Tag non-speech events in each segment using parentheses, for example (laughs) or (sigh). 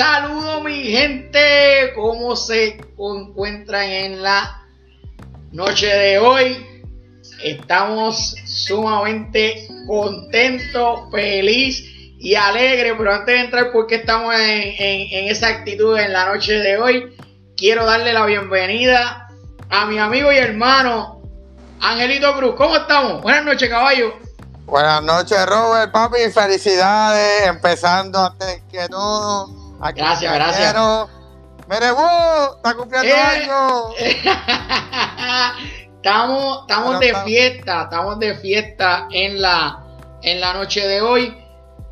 Saludos mi gente, ¿cómo se encuentran en la noche de hoy? Estamos sumamente contentos, feliz y alegres, pero antes de entrar porque estamos en, esa actitud en la noche de hoy, quiero darle la bienvenida a mi amigo y hermano Angelito Cruz. ¿Cómo estamos? Buenas noches, caballo. Buenas noches, Robert, papi. Felicidades. Empezando antes que todo gracias, gracias. Mire, vos, está cumpliendo eh, años. (laughs) estamos estamos de fiesta, estamos de fiesta en la, en la noche de hoy.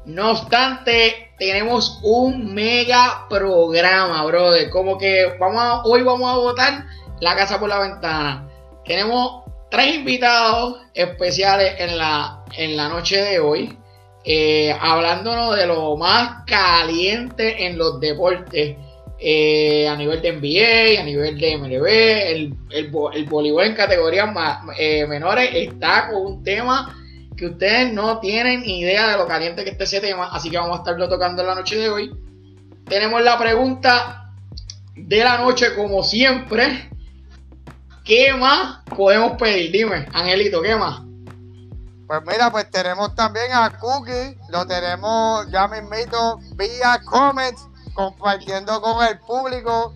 No obstante, tenemos un mega programa, brother. Como que vamos hoy vamos a votar la casa por la ventana. Tenemos tres invitados especiales en la, en la noche de hoy eh, hablándonos de lo más caliente en los deportes. Eh, a nivel de NBA, a nivel de MLB, el, el, voleibol en categorías eh, menores está con un tema que ustedes no tienen ni idea de lo caliente que está ese tema, así que vamos a estarlo tocando en la noche de hoy. Tenemos la pregunta de la noche, como siempre. ¿Qué más podemos pedir? Dime, Angelito, ¿qué más? Pues mira, pues tenemos también a Cookie, lo tenemos ya mismito vía comments, compartiendo con el público.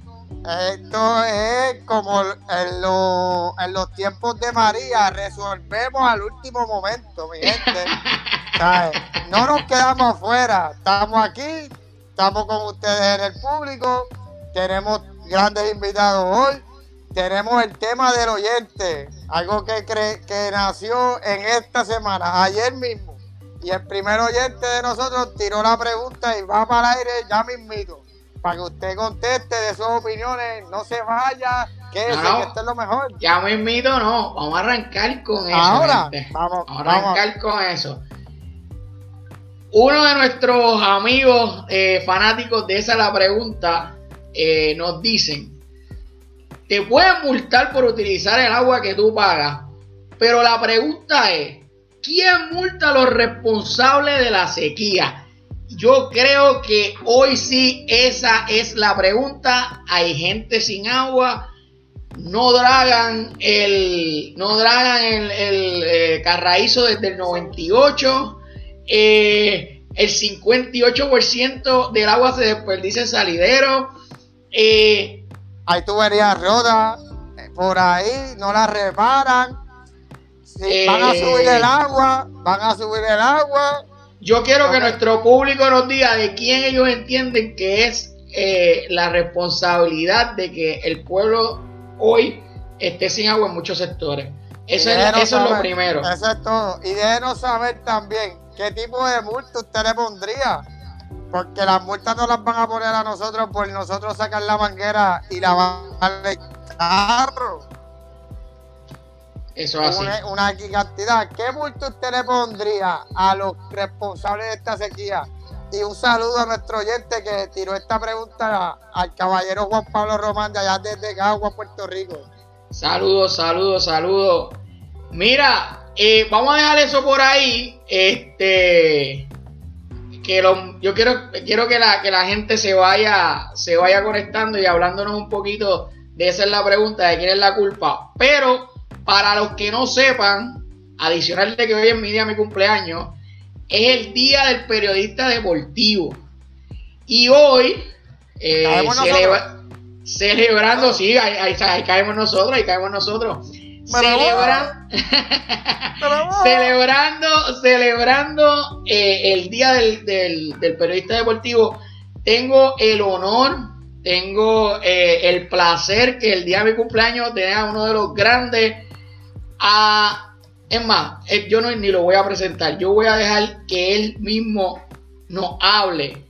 Esto es como en, los tiempos de María, resolvemos al último momento, mi gente. (laughs) No nos quedamos afuera, estamos aquí, estamos con ustedes en el público, tenemos grandes invitados hoy tenemos el tema del oyente, algo que, que nació en esta semana, ayer mismo. Y el primer oyente de nosotros tiró la pregunta y va para el aire ya mismito. Para que usted conteste de sus opiniones, no se vaya, que, esto es lo mejor. Ya mismito no, vamos a arrancar con eso. Ahora, vamos, a arrancar con eso. Uno de nuestros amigos eh, fanáticos de esa la pregunta eh, nos dicen te pueden multar por utilizar el agua que tú pagas. Pero la pregunta es, ¿quién multa a los responsables de la sequía? Yo creo que hoy sí esa es la pregunta. Hay gente sin agua. No dragan el, no dragan el, el eh, carraízo desde el 98. Eh, el 58% del agua se desperdicia en salidero. Eh, hay tuberías rotas eh, por ahí, no las reparan. van a subir el eh. agua, van a subir el agua. Yo quiero que nuestro público nos diga de quién ellos entienden que es eh, la responsabilidad de que el pueblo hoy esté sin agua en muchos sectores. Eso, es, lo primero. Eso es todo. Y déjenos saber también qué tipo de multa usted le pondría porque las multas no las van a poner a nosotros por nosotros sacar la manguera y la van al carro. Eso es una, una cantidad. ¿Qué multa usted le pondría a los responsables de esta sequía? Y un saludo a nuestro oyente que tiró esta pregunta al caballero Juan Pablo Román de allá desde Cagua, Puerto Rico. Saludos, saludos, saludos. Mira, eh, vamos a dejar eso por ahí. Este que yo quiero, quiero que, la, que la gente se vaya, se vaya conectando y hablándonos un poquito de esa es la pregunta de quién es la culpa. Pero para los que no sepan, adicional de que hoy es mi día, mi cumpleaños, es el día del periodista deportivo. Y hoy, eh, celebrando, sí, ahí, ahí, caemos nosotros, ahí caemos nosotros (laughs) celebrando, celebrando eh, el día del, periodista deportivo. Tengo el honor, tengo eh, el placer que el día de mi cumpleaños tenga uno de los grandes. A, es más, eh, yo no, ni lo voy a presentar, yo voy a dejar que él mismo nos hable.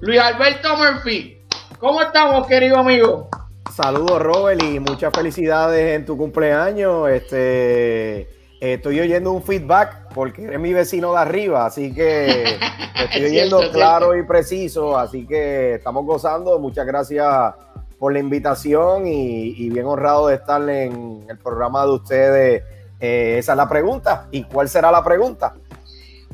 Luis Alberto Murphy, ¿cómo estamos, querido amigo? Saludos, Robert, y muchas felicidades en tu cumpleaños. Este, estoy oyendo un feedback porque eres mi vecino de arriba, así que (laughs) estoy oyendo claro y preciso, así que estamos gozando. Muchas gracias por la invitación y, bien honrado de estar en el programa de ustedes. Eh, esa es la pregunta. ¿Y cuál será la pregunta?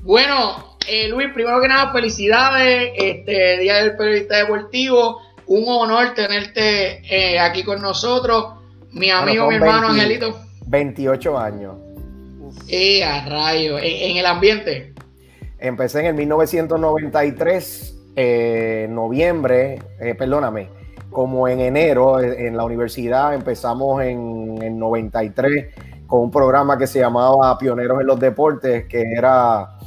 Bueno, eh, Luis, primero que nada, felicidades, este Día del Periodista Deportivo, un honor tenerte eh, aquí con nosotros, mi amigo, mi hermano Angelito. 28 años. Y a rayo, ¿En, el ambiente. Empecé en el 1993, eh, noviembre, perdóname, como en enero en la universidad empezamos en, en 93 con un programa que se llamaba Pioneros en los Deportes, que era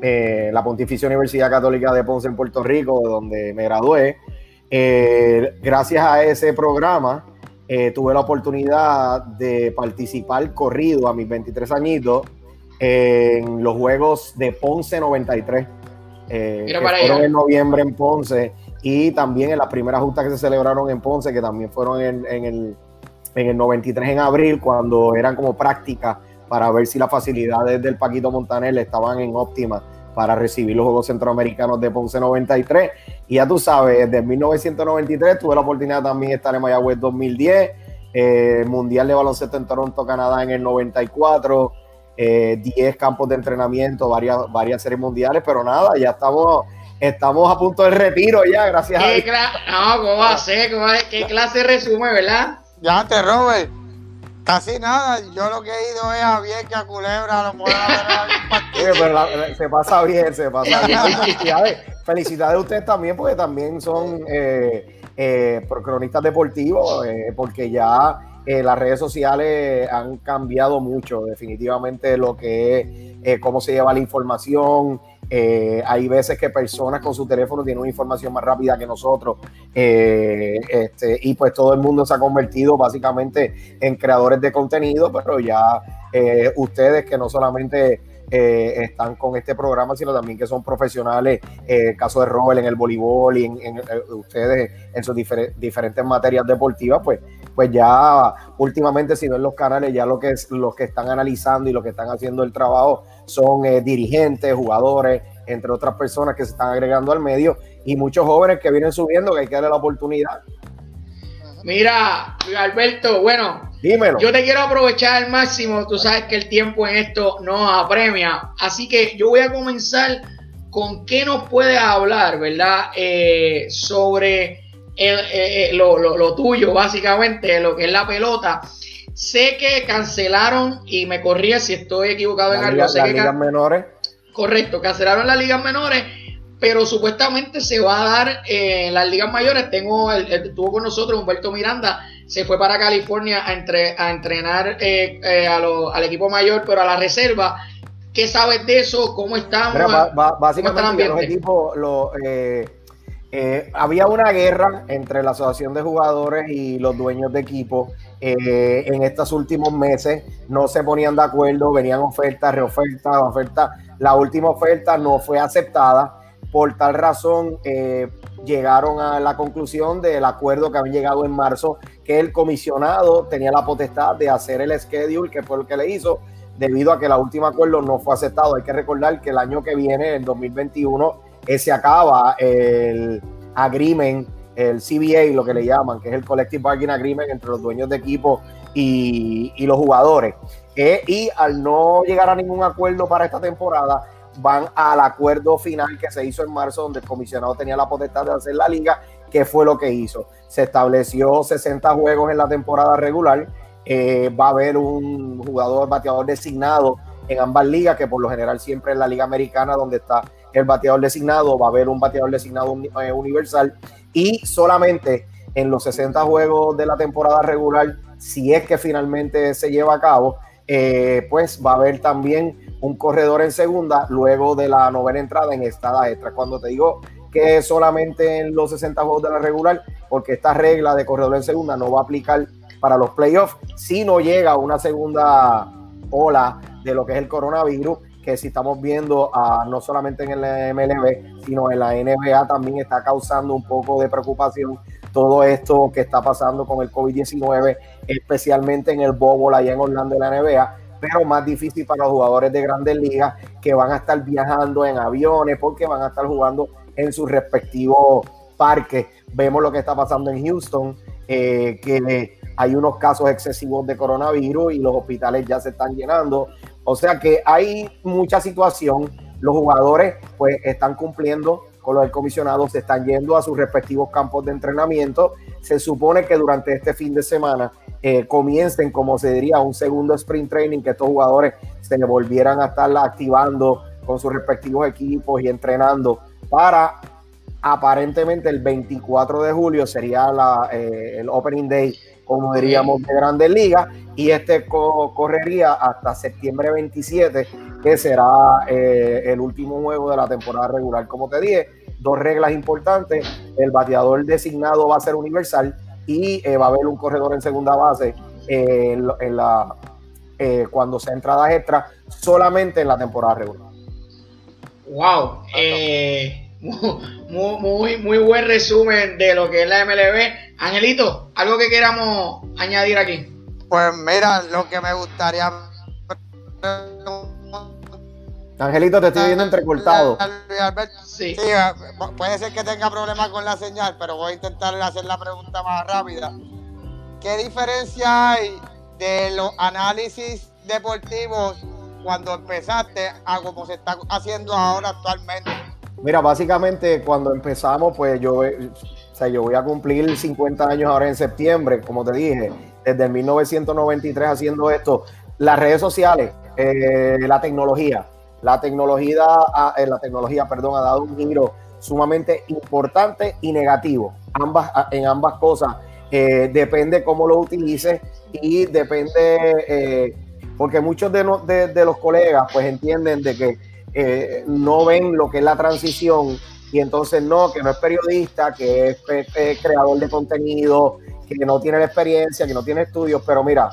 eh, la Pontificia Universidad Católica de Ponce en Puerto Rico, donde me gradué. Eh, gracias a ese programa eh, tuve la oportunidad de participar corrido a mis 23 añitos en los Juegos de Ponce 93. que fueron en noviembre en Ponce y también en las primeras justas que se celebraron en Ponce, que también fueron en, en el en el 93 en abril, cuando eran como prácticas para ver si las facilidades del Paquito Montaner estaban en óptima para recibir los Juegos Centroamericanos de Ponce 93. Y ya tú sabes, desde 1993 tuve la oportunidad también de estar en Mayagüez 2010, eh, Mundial de Baloncesto en Toronto, Canadá en el 94, 10 eh, campos de entrenamiento, varias, varias series mundiales, pero nada, ya estamos estamos a punto del retiro ya, gracias a Dios. No, ¿cómo va a ser? ¿Qué clase resume, verdad? Ya te Robert. Casi nada, yo lo que he ido es a Vieques, a Culebra, a lo pero se pasa bien, se pasa bien. (laughs) Felicidades, felicidades a ustedes también, porque también son eh, eh, cronistas deportivos, eh, porque ya eh, las redes sociales han cambiado mucho, definitivamente lo que es cómo se lleva la información, eh, hay veces que personas con su teléfono tienen una información más rápida que nosotros. Eh, este, y pues todo el mundo se ha convertido básicamente en creadores de contenido, pero ya eh, ustedes que no solamente están con este programa, sino también que son profesionales, el caso de Robert en el voleibol y en, ustedes en sus diferentes materias deportivas, pues pues ya últimamente si no en los canales ya lo que los que están analizando y lo que están haciendo el trabajo son eh, dirigentes, jugadores, entre otras personas que se están agregando al medio y muchos jóvenes que vienen subiendo que hay que darle la oportunidad. Mira, Alberto, bueno, Dímelo. yo te quiero aprovechar al máximo, tú sabes que el tiempo en esto nos apremia, así que yo voy a comenzar con qué nos puedes hablar, ¿verdad? Eh, sobre eh, lo, tuyo, básicamente, lo que es la pelota. Sé que cancelaron, y me corría si estoy equivocado en algo. las ligas menores. Correcto, cancelaron las ligas menores, pero supuestamente se va a dar en las ligas mayores. Tengo, el, estuvo con nosotros Humberto Miranda, se fue para California a, entre, a entrenar eh, eh, al equipo mayor, pero a la reserva. ¿Qué sabes de eso? ¿Cómo estamos? básicamente los equipos, eh, había una guerra entre la asociación de jugadores y los dueños de equipo eh, en estos últimos meses. No se ponían de acuerdo, venían ofertas, reofertas, ofertas. La última oferta no fue aceptada. Por tal razón, eh, llegaron a la conclusión del acuerdo que había llegado en marzo, que el comisionado tenía la potestad de hacer el schedule, que fue el que le hizo, debido a que el último acuerdo no fue aceptado. Hay que recordar que el año que viene, el 2021, se acaba el agreement, el CBA, lo que le llaman, que es el Collective Bargaining Agreement entre los dueños de equipo y, los jugadores. Eh, y al no llegar a ningún acuerdo para esta temporada, van al acuerdo final que se hizo en marzo, donde el comisionado tenía la potestad de hacer la liga, que fue lo que hizo. Se estableció 60 juegos en la temporada regular. Eh, va a haber un jugador bateador designado en ambas ligas, que por lo general siempre es la liga americana, donde está el bateador designado, va a haber un bateador designado eh, universal y solamente en los 60 juegos de la temporada regular, si es que finalmente se lleva a cabo, eh, pues va a haber también un corredor en segunda luego de la novena entrada en estada extra. Cuando te digo que solamente en los 60 juegos de la regular, porque esta regla de corredor en segunda no va a aplicar para los playoffs si no llega una segunda ola de lo que es el coronavirus que si estamos viendo no solamente en el MLB, sino en la NBA también está causando un poco de preocupación todo esto que está pasando con el COVID-19, especialmente en el bowl allá en Orlando de la NBA, pero más difícil para los jugadores de grandes ligas que van a estar viajando en aviones porque van a estar jugando en sus respectivos parques. Vemos lo que está pasando en Houston, eh, que hay unos casos excesivos de coronavirus y los hospitales ya se están llenando. O sea que hay mucha situación. Los jugadores pues están cumpliendo con lo del comisionado, se están yendo a sus respectivos campos de entrenamiento. Se supone que durante este fin de semana eh, comiencen, como se diría, un segundo sprint training, que estos jugadores se volvieran a estar activando con sus respectivos equipos y entrenando para aparentemente el 24 de julio sería eh, el opening day, como diríamos, de Grandes Ligas, y este correría hasta septiembre 27, que será eh, el último juego de la temporada regular. Como te dije, dos reglas importantes, el bateador designado va a ser universal y eh, va a haber un corredor en segunda base en, la, cuando sea entradas extra, solamente en la temporada regular. Wow, eh, (laughs) muy, muy, buen resumen de lo que es la MLB. Angelito, algo que queramos añadir aquí. Pues mira, lo que me gustaría. Angelito, te estoy viendo entrecortado. Sí. Eh, puede ser que tenga problemas con la señal, pero voy a intentar hacer la pregunta más rápida. ¿Qué diferencia hay de los análisis deportivos cuando empezaste a como se está haciendo ahora actualmente? Mira, básicamente cuando empezamos, pues yo, o sea, yo voy a cumplir 50 años ahora en septiembre, como te dije, desde 1993 haciendo esto. Las redes sociales, eh, la tecnología, la tecnología, eh, la tecnología, perdón, ha dado un giro sumamente importante y negativo, ambas, en ambas cosas. Eh, depende cómo lo utilices y depende porque muchos de, los colegas pues entienden de que eh, no ven lo que es la transición y entonces no, que no es periodista, que es, creador de contenido, que no tiene la experiencia, que no tiene estudios, pero mira,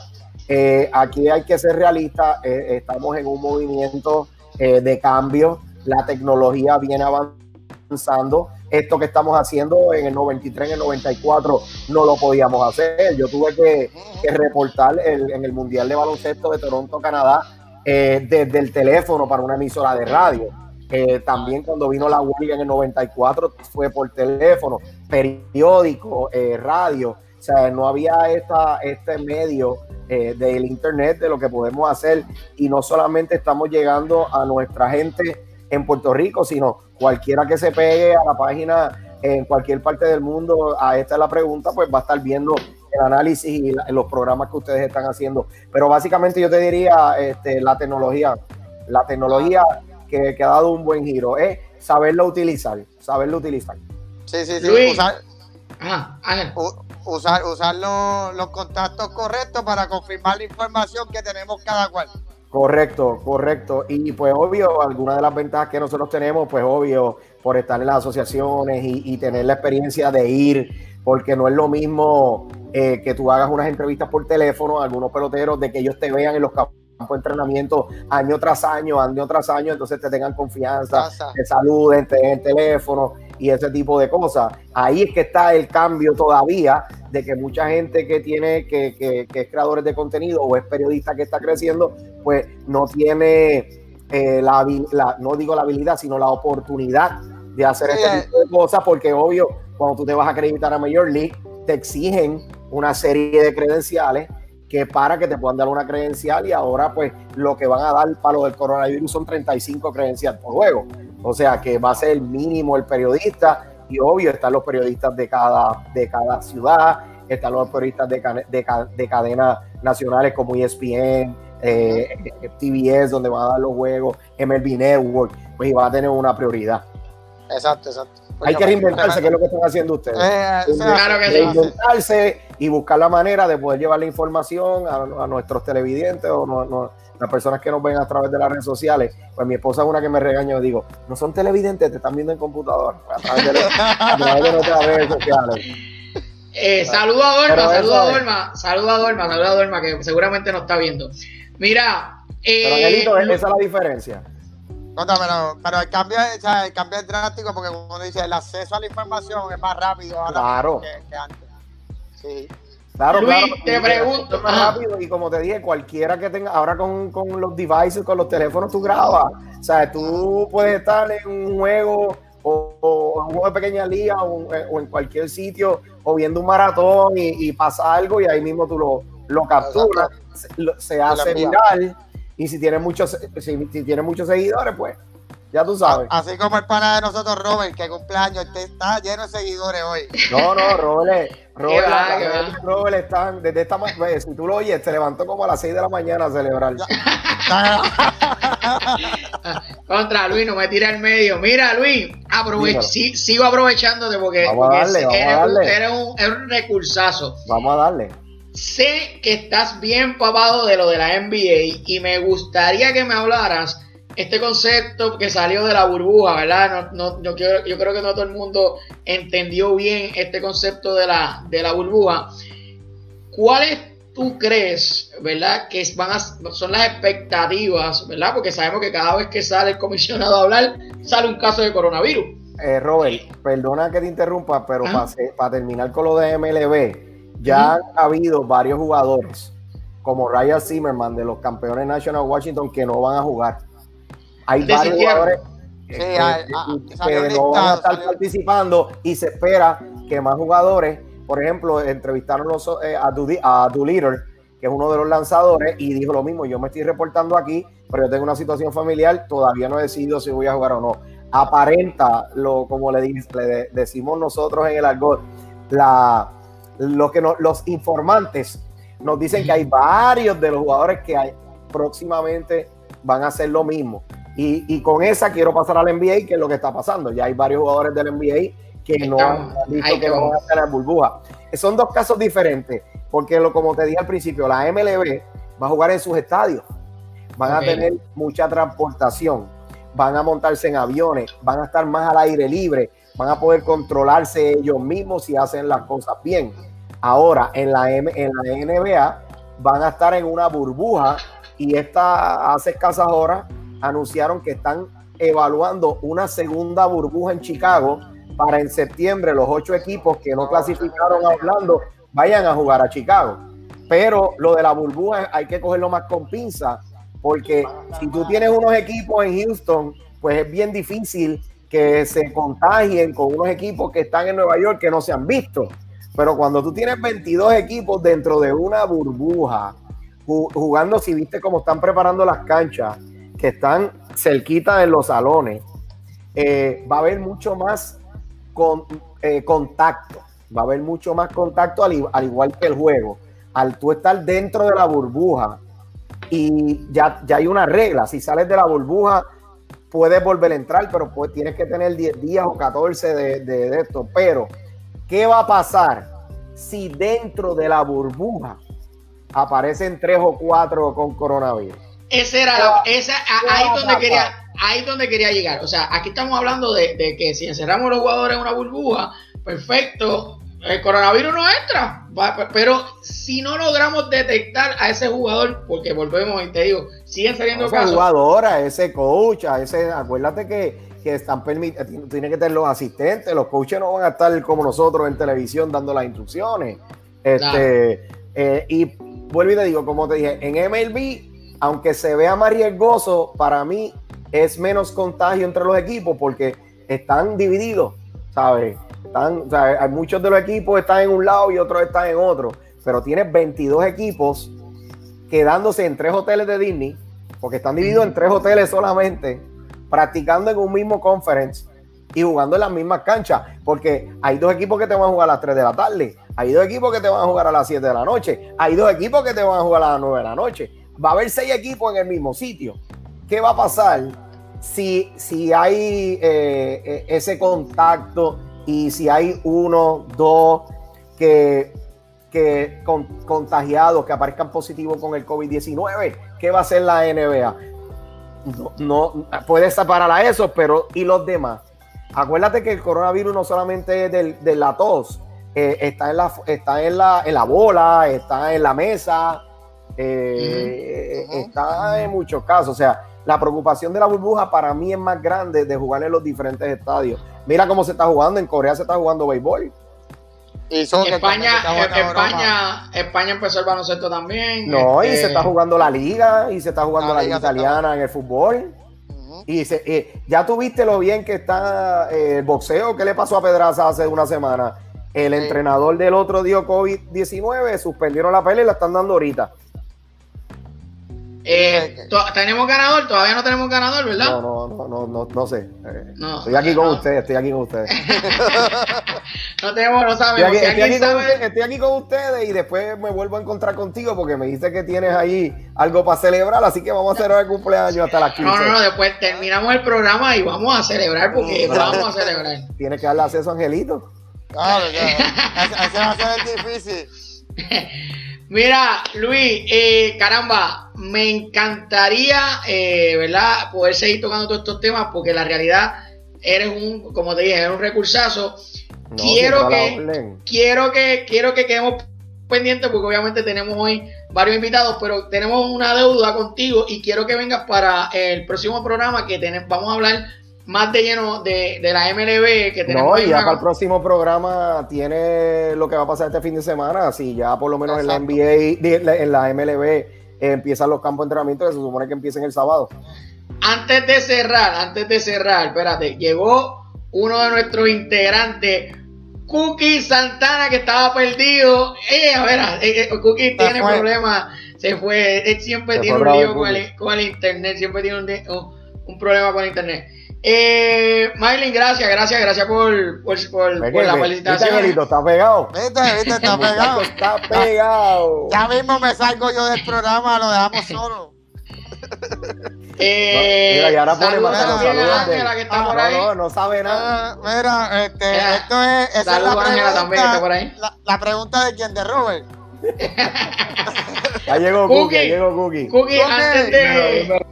eh, aquí hay que ser realista, eh, estamos en un movimiento de cambio, la tecnología viene avanzando, esto que estamos haciendo en el 93, en el 94, no lo podíamos hacer. Yo tuve que, reportar en el Mundial de Baloncesto de Toronto, Canadá, eh, desde el teléfono para una emisora de radio. Eh, también cuando vino la huelga en el 94 fue por teléfono, periódico, eh, radio. O sea, no había esta, este medio del internet de lo que podemos hacer y no solamente estamos llegando a nuestra gente en Puerto Rico, sino cualquiera que se pegue a la página en cualquier parte del mundo, a esta es la pregunta, pues va a estar viendo el análisis y los programas que ustedes están haciendo. Pero básicamente yo te diría, este, la tecnología, la tecnología que, ha dado un buen giro es saberlo utilizar, saberlo utilizar. Sí, sí, sí. usar, usar, usar los, los contactos correctos para confirmar la información que tenemos cada cual. Correcto, correcto. Y pues obvio, algunas de las ventajas que nosotros tenemos, pues obvio, por estar en las asociaciones y, tener la experiencia de ir, porque no es lo mismo eh, que tú hagas unas entrevistas por teléfono a algunos peloteros, de que ellos te vean en los campos de entrenamiento año tras año, año tras año, entonces te tengan confianza, te saluden, te den teléfono y ese tipo de cosas. Ahí es que está el cambio todavía de que mucha gente que tiene, que, que, es creadores de contenido o es periodista que está creciendo, pues no tiene eh, la, no digo la habilidad, sino la oportunidad de hacer este eh. tipo de cosas, porque obvio, cuando tú te vas a acreditar a Major League, te exigen una serie de credenciales que para que te puedan dar una credencial y ahora pues lo que van a dar para lo del coronavirus son 35 credenciales por juego. O sea que va a ser el mínimo el periodista y obvio están los periodistas de cada, de cada ciudad, están los periodistas de, de, cadenas nacionales como ESPN, eh, TBS, donde van a dar los juegos, MLB Network, pues y va a tener una prioridad. Exacto, exacto. Hay que reinventarse, que es lo que están haciendo ustedes. Eh, claro que reinventarse y buscar la manera de poder llevar la información a, nuestros televidentes o no, las personas que nos ven a través de las redes sociales. Pues mi esposa es una que me regaña y digo, no son televidentes, te están viendo en computador, a través de, nuestras redes sociales. Eh, saluda a Dorma, saluda a Dorma, saluda a Dorma, saluda a Dorma, que seguramente nos está viendo. Mira, eh, pero Angelito, esa es la diferencia. No, pero, pero el, cambio, el cambio es drástico porque, como dice, el acceso a la información es más rápido ahora que, antes. Sí. Claro, Luis, te pregunto. más rápido y como te dije, cualquiera que tenga, ahora con, con, los devices, con los teléfonos, tú grabas. O sea, tú puedes estar en un juego o, en un juego de pequeña liga o, en cualquier sitio o viendo un maratón y, pasa algo y ahí mismo tú lo, lo capturas, se, hace viral y si tiene muchos, si, tiene muchos seguidores, pues Ya tú sabes. Así como el pana de nosotros, Robert, que cumpleaños, este está lleno de seguidores hoy. No, no, Robert, Robert, va, Robert está desde esta mañana, si tú lo oyes, se levantó como a las 6 de la mañana a celebrar. (laughs) Contra Luis, no me tira el medio. Mira, Luis, sigo aprovechándote porque, eres, un, un recursazo. Vamos a darle. Sé que estás bien papado de lo de la NBA y me gustaría que me hablaras este concepto que salió de la burbuja, ¿verdad? No, yo, creo, yo creo que no todo el mundo entendió bien este concepto de la, de la burbuja. ¿Cuáles tú crees, verdad, que van a, son las expectativas, verdad? Porque sabemos que cada vez que sale el comisionado a hablar, sale un caso de coronavirus. Eh, Robert, perdona que te interrumpa, pero para, terminar con lo de MLB, ya han habido varios jugadores, como Ryan Zimmerman de los campeones National Washington, que no van a jugar hay varios jugadores que, no van a estar participando y se espera que más jugadores, por ejemplo, entrevistaron eh, a, du a que es uno de los lanzadores, y dijo lo mismo, yo me estoy reportando aquí, pero yo tengo una situación familiar, todavía no he decidido si voy a jugar o no. Aparenta, lo, como le, le decimos nosotros en el argot, la, lo que los informantes nos dicen que hay varios de los jugadores que hay, próximamente van a hacer lo mismo. Y, con esa quiero pasar al NBA, que es lo que está pasando. Ya hay varios jugadores del NBA que no han dicho que van a estar en la burbuja. Son dos casos diferentes, porque lo, como te dije al principio, la MLB va a jugar en sus estadios, van a tener mucha transportación, van a montarse en aviones, van a estar más al aire libre, van a poder controlarse ellos mismos si hacen las cosas bien. Ahora, en la, en la NBA van a estar en una burbuja y esta hace escasas horas anunciaron que están evaluando una segunda burbuja en Chicago para en septiembre los ocho equipos que no clasificaron a Orlando vayan a jugar a Chicago. Pero lo de la burbuja hay que cogerlo más con pinza, porque si tú tienes unos equipos en Houston, pues es bien difícil que se contagien con unos equipos que están en Nueva York que no se han visto. Pero cuando tú tienes 22 equipos dentro de una burbuja, jugando, si viste cómo están preparando las canchas, que están cerquita en los salones, eh, va a haber mucho más con, eh, contacto, va a haber mucho más contacto al, igual que el juego. Al tú estar dentro de la burbuja y ya, ya hay una regla, si sales de la burbuja puedes volver a entrar, pero pues tienes que tener 10 días o 14 de, de esto. Pero, ¿qué va a pasar si dentro de la burbuja aparecen tres o cuatro con coronavirus? Esa era la, esa, ahí donde quería, ahí donde quería llegar. O sea, aquí estamos hablando de, que si encerramos los jugadores en una burbuja, perfecto, el coronavirus no entra. Pero si no logramos detectar a ese jugador, porque volvemos y te digo, siguen saliendo ese casos. jugador, a ese coach, a ese, acuérdate que, que están permitiendo, tiene que tener los asistentes, los coaches no van a estar como nosotros en televisión dando las instrucciones. Este, eh, y vuelvo y te digo, como te dije, en MLB aunque se vea más riesgoso, para mí es menos contagio entre los equipos porque están divididos, ¿sabes? Están, muchos de los equipos están en un lado y otros están en otro, pero tienes 22 equipos quedándose en tres hoteles de Disney, porque están divididos en tres hoteles solamente, practicando en un mismo conference y jugando en las mismas canchas, porque hay dos equipos que te van a jugar a las 3 de la tarde, hay dos equipos que te van a jugar a las 7 de la noche, hay dos equipos que te van a jugar a las 9 de la noche va a haber seis equipos en el mismo sitio. ¿Qué va a pasar si, si hay eh, eh, ese contacto y si hay uno, dos que, que contagiados, que aparezcan positivos con el COVID-19? ¿Qué va a hacer la NBA? No, no puede separar a esos, pero ¿y los demás? Acuérdate que el coronavirus no solamente es de la tos, eh, está, en la, está en, la, en la bola, está en la mesa, eh, está en muchos casos. O sea, la preocupación de la burbuja para mí es más grande de jugar en los diferentes estadios. Mira cómo se está jugando. En Corea se está jugando béisbol. España, España, España empezó el baloncesto también. No, y se este, está jugando la liga, y se está jugando la, liga, italiana en el fútbol. Y se, ya tuviste lo bien que está eh, el boxeo que le pasó a Pedraza hace una semana. El entrenador del otro dio COVID-19, suspendieron la pelea y la están dando ahorita. Eh, ¿Tenemos ganador? Todavía no tenemos ganador, ¿verdad? No, no, no, no, no, no sé. Eh, estoy aquí con ustedes, estoy aquí con ustedes. (laughs) no tenemos, no sabemos. Estoy aquí, estoy aquí, con ustedes y después me vuelvo a encontrar contigo porque me dice que tienes ahí algo para celebrar, así que vamos a celebrar el cumpleaños hasta las 15. No, no, no, después terminamos el programa y vamos a celebrar porque vamos a celebrar. Tienes que darle acceso a Angelito. Claro, claro. Ese va a ser difícil. (laughs) Mira, Luis, eh, caramba, me encantaría, eh, ¿verdad? Poder seguir tocando todos estos temas porque la realidad eres un, como te dije, eres un recursazo. quiero que, quiero que, quiero que quedemos pendientes porque obviamente tenemos hoy varios invitados, pero tenemos una deuda contigo y quiero que vengas para el próximo programa que tenemos, vamos a hablar más de lleno de, la MLB que tenemos. No, y ya para el próximo programa tiene lo que va a pasar este fin de semana. Si ya por lo menos en la NBA, en la MLB empiezan los campos de entrenamiento que se supone que empiecen el sábado. Antes de cerrar, antes de cerrar, espérate, llegó uno de nuestros integrantes, Cookie Santana, que estaba perdido. Eh, a ver, eh, eh, Cookie tiene problemas, se fue, él siempre tiene un lío con el, internet, siempre tiene un, un problema con el internet. Eh, Maylin, gracias, gracias, gracias por, por, por, la felicitación. está pegado. Viste, viste, está (laughs) pegado. está pegado. Ya mismo me salgo yo del programa, lo dejamos solo. Eh, mira, y ahora pone más Ángela, que está por ahí. No, no, sabe nada. Uh, mira, este, esto es. Esa es la pregunta, también, que está por ahí. La, la, pregunta de quién, de Robert. ya llegó Cookie, ya llegó Cookie. Cookie, antes de.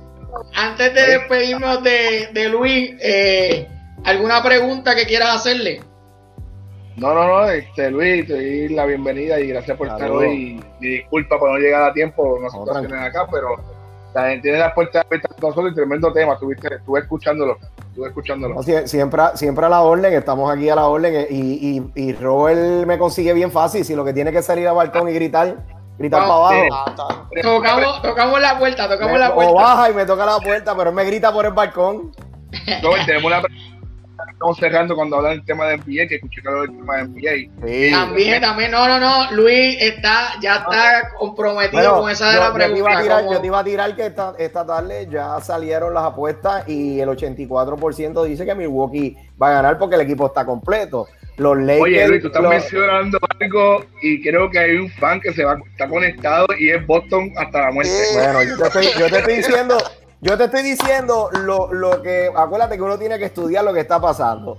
Antes de despedirnos de, de Luis, eh, ¿alguna pregunta que quieras hacerle? No, no, no, este, Luis, te doy la bienvenida y gracias por estar hoy. Y, disculpa por no llegar a tiempo, no situaciones acá, pero la gente tiene las puertas abiertas con nosotros y tremendo tema, estuviste, estuve escuchándolo, estuve escuchándolo. siempre, siempre a la orden, estamos aquí a la orden eh, y, y, y Robert me consigue bien fácil, si lo que tiene que salir al balcón y gritar gritar para abajo. tocamos, tocamos la puerta, tocamos la puerta. O baja y me toca la puerta, pero él me grita por el balcón. (laughs) No, tenemos la estamos cerrando cuando hablan del tema de NBA, que escuché que del tema de NBA. también, también, no, no, no, Luis está, ya está comprometido con esa de la pregunta. Yo te, iba a tirar, yo te iba a tirar que esta, esta tarde ya salieron las apuestas y el 84% dice que Milwaukee va a ganar porque el equipo está completo. Los Lakers, Oye, Luis, tú estás mencionando algo y creo que hay un fan que se va está conectado y es Boston hasta la muerte. Bueno, yo te estoy, yo te estoy diciendo, yo te estoy diciendo lo, lo, que, acuérdate que uno tiene que estudiar lo que está pasando.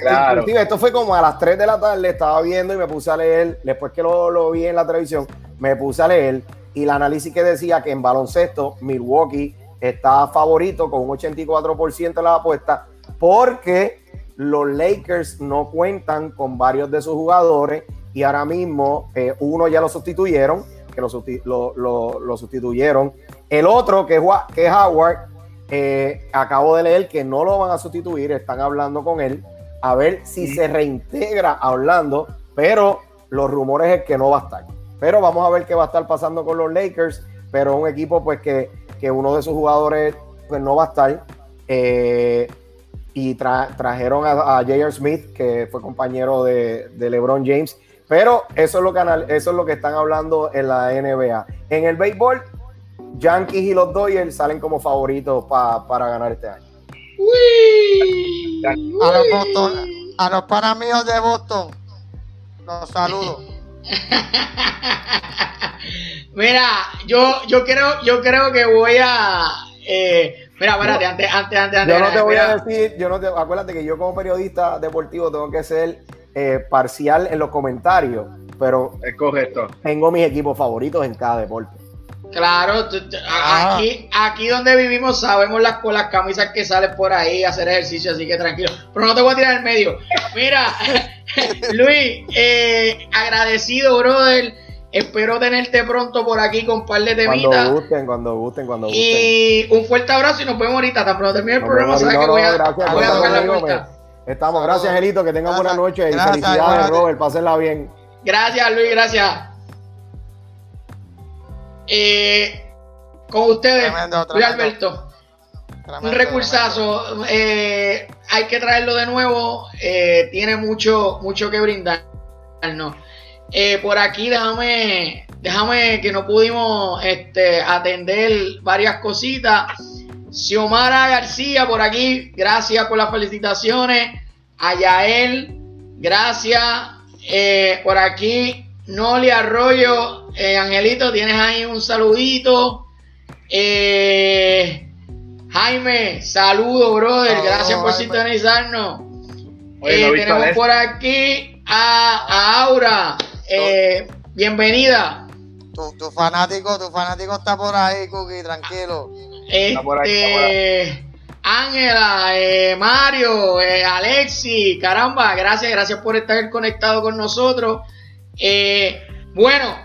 claro. esto fue como a las 3 de la tarde, estaba viendo y me puse a leer, después que lo, lo vi en la televisión, me puse a leer y el análisis que decía que en baloncesto Milwaukee está favorito con un 84% de la apuesta porque los Lakers no cuentan con varios de sus jugadores y ahora mismo eh, uno ya lo sustituyeron, que lo, sustituyeron. El otro, que es, que Howard, eh, acabo de leer que no lo van a sustituir, están hablando con él, a ver si se reintegra hablando, pero los rumores es que no va a estar. Pero vamos a ver qué va a estar pasando con los Lakers, pero un equipo pues que, uno de sus jugadores pues no va a estar. Eh, y trajeron a, a J.R. Smith, que fue compañero de, LeBron James. Pero eso es, lo que, eso es lo que están hablando en la NBA. En el béisbol, Yankees y los Dodgers salen como favoritos para ganar este año. A los, Boston, a los panamíos de Boston, los saludo. (laughs) Mira, yo, yo creo, yo creo que voy a eh, Mira, espérate, antes, antes, antes, Yo no te voy a decir, yo no te, acuérdate que yo como periodista deportivo tengo que ser eh, parcial en los comentarios, pero es correcto. Tengo mis equipos favoritos en cada deporte. Claro, ah. aquí, aquí donde vivimos sabemos las, con las camisas que salen por ahí a hacer ejercicio, así que tranquilo. Pero no te voy a tirar en medio. Mira, (laughs) Luis, eh, agradecido, brother Espero tenerte pronto por aquí con un par de temitas. Cuando gusten, cuando gusten, cuando gusten. Y un fuerte abrazo y nos vemos ahorita. Tan pronto termine el programa, sabes que voy a, gracias, voy a tocar la puerta. Estamos, gracias, Angelito, que tengan buena noche y felicidades, Robert, pásenla bien. Gracias, Luis, gracias. Eh, con ustedes, Luis Alberto. un recursazo. Eh, hay que traerlo de nuevo. Eh, tiene mucho, mucho que brindarnos. Eh, por aquí déjame, déjame que no pudimos este, atender varias cositas. Xiomara García por aquí, gracias por las felicitaciones. A Yael, gracias. Eh, por aquí, Noli Arroyo, eh, Angelito, tienes ahí un saludito. Jaime, saludo, brother. gracias por sintonizarnos. tenemos por aquí a Aura. Eh, bienvenida. Tu, fanático, tu fanático está por ahí, Cookie, tranquilo. Este, Ángela, eh, Mario, eh, Alexi, caramba, gracias, gracias por estar conectado con nosotros. bueno,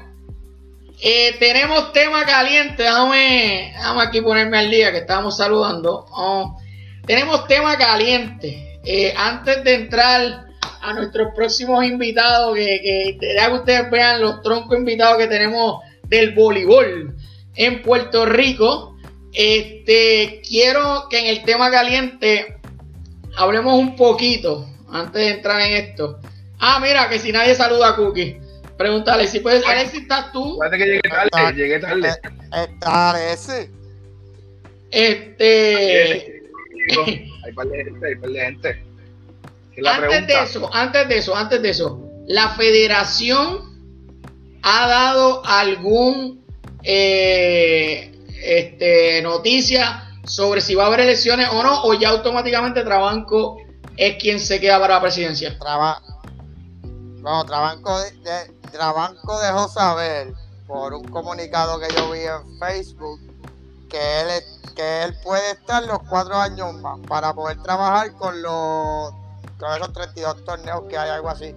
tenemos tema caliente, déjame, aquí ponerme al día que estamos saludando. Oh, tenemos tema caliente. antes de entrar a nuestros próximos invitados, que, que que ustedes vean los troncos invitados que tenemos del voleibol en Puerto Rico. Este, quiero que en el tema caliente hablemos un poquito antes de entrar en esto. Ah, mira, que si nadie saluda a Cookie. Pregúntale si puedes. Alexis, ¿estás tú? que llegué tarde, llegué tarde. Está ese. Este. Hay par de gente, hay par de gente antes de eso, antes de eso, antes de eso, la federación ha dado algún eh, este, noticia sobre si va a haber elecciones o no, o ya automáticamente Trabanco es quien se queda para la presidencia. no, Trabanco, Trabanco dejó saber por un comunicado que yo vi en Facebook que él, que él puede estar los cuatro años más para poder trabajar con los con esos 32 torneos que hay, algo así,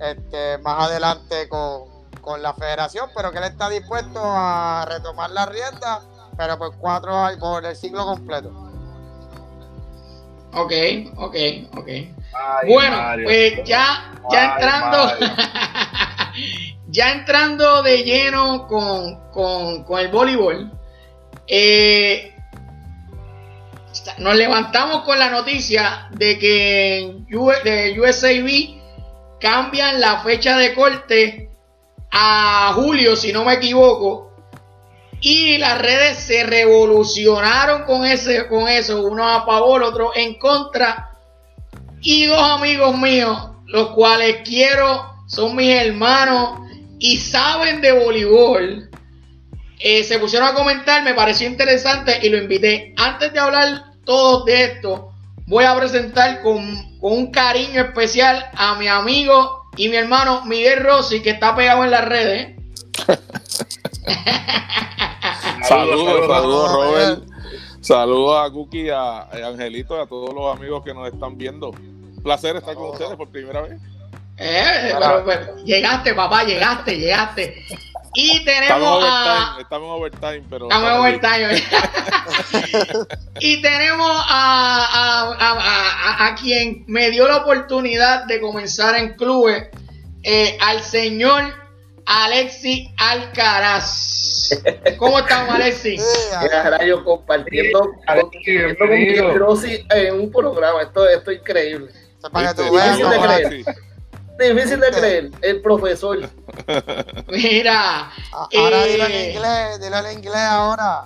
este, más adelante con, la federación, pero que él está dispuesto a retomar la rienda, pero por cuatro años, por el ciclo completo. Ok, ok, ok. bueno, pues ya, ya entrando, (laughs) ya entrando de lleno con, con, con el voleibol, eh, nos levantamos con la noticia de que en USAB cambian la fecha de corte a julio, si no me equivoco. Y las redes se revolucionaron con, ese, con eso, uno a favor, otro en contra. Y dos amigos míos, los cuales quiero, son mis hermanos y saben de voleibol. Eh, se pusieron a comentar, me pareció interesante y lo invité. Antes de hablar todo de esto, voy a presentar con, un cariño especial a mi amigo y mi hermano Miguel Rossi, que está pegado en las redes. (laughs) saludos, saludos, Robert. Saludos a Cookie, a, Angelito y a todos los amigos que nos están viendo. Placer estar con ustedes por primera vez. Eh, llegaste, papá, llegaste, llegaste. Y tenemos a. Estamos en overtime, pero. Estamos en overtime. (laughs) y tenemos a, a, a, quien me dio la oportunidad de comenzar en clubes, eh, al señor Alexi Alcaraz. ¿Cómo estamos, Alexi? (laughs) yo compartiendo con Rossi en un programa. Esto, esto es increíble. Para que tú veas, Difícil de creer, el profesor. (laughs) Mira. Ahora dilo en eh, inglés, dilo en inglés ahora.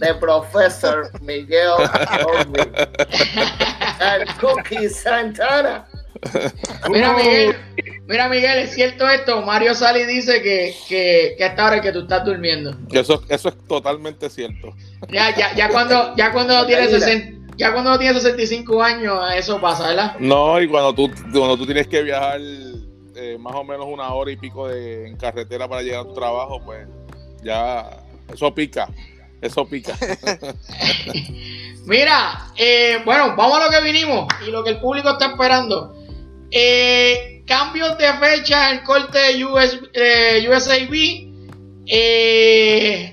The professor Miguel and Cookie Santana. Mira Miguel, mira Miguel, es cierto esto, Mario Sali dice que, que, que hasta ahora que tú estás durmiendo. Eso, eso es totalmente cierto. Ya, ya, ya cuando, ya cuando tienes 60 ya cuando tienes 65 años, eso pasa, ¿verdad? No, y cuando tú, cuando tú tienes que viajar eh, más o menos una hora y pico de, en carretera para llegar a tu trabajo, pues ya eso pica, eso pica. (laughs) Mira, eh, bueno, vamos a lo que vinimos y lo que el público está esperando. Eh, cambios de fecha en corte de US, USAB.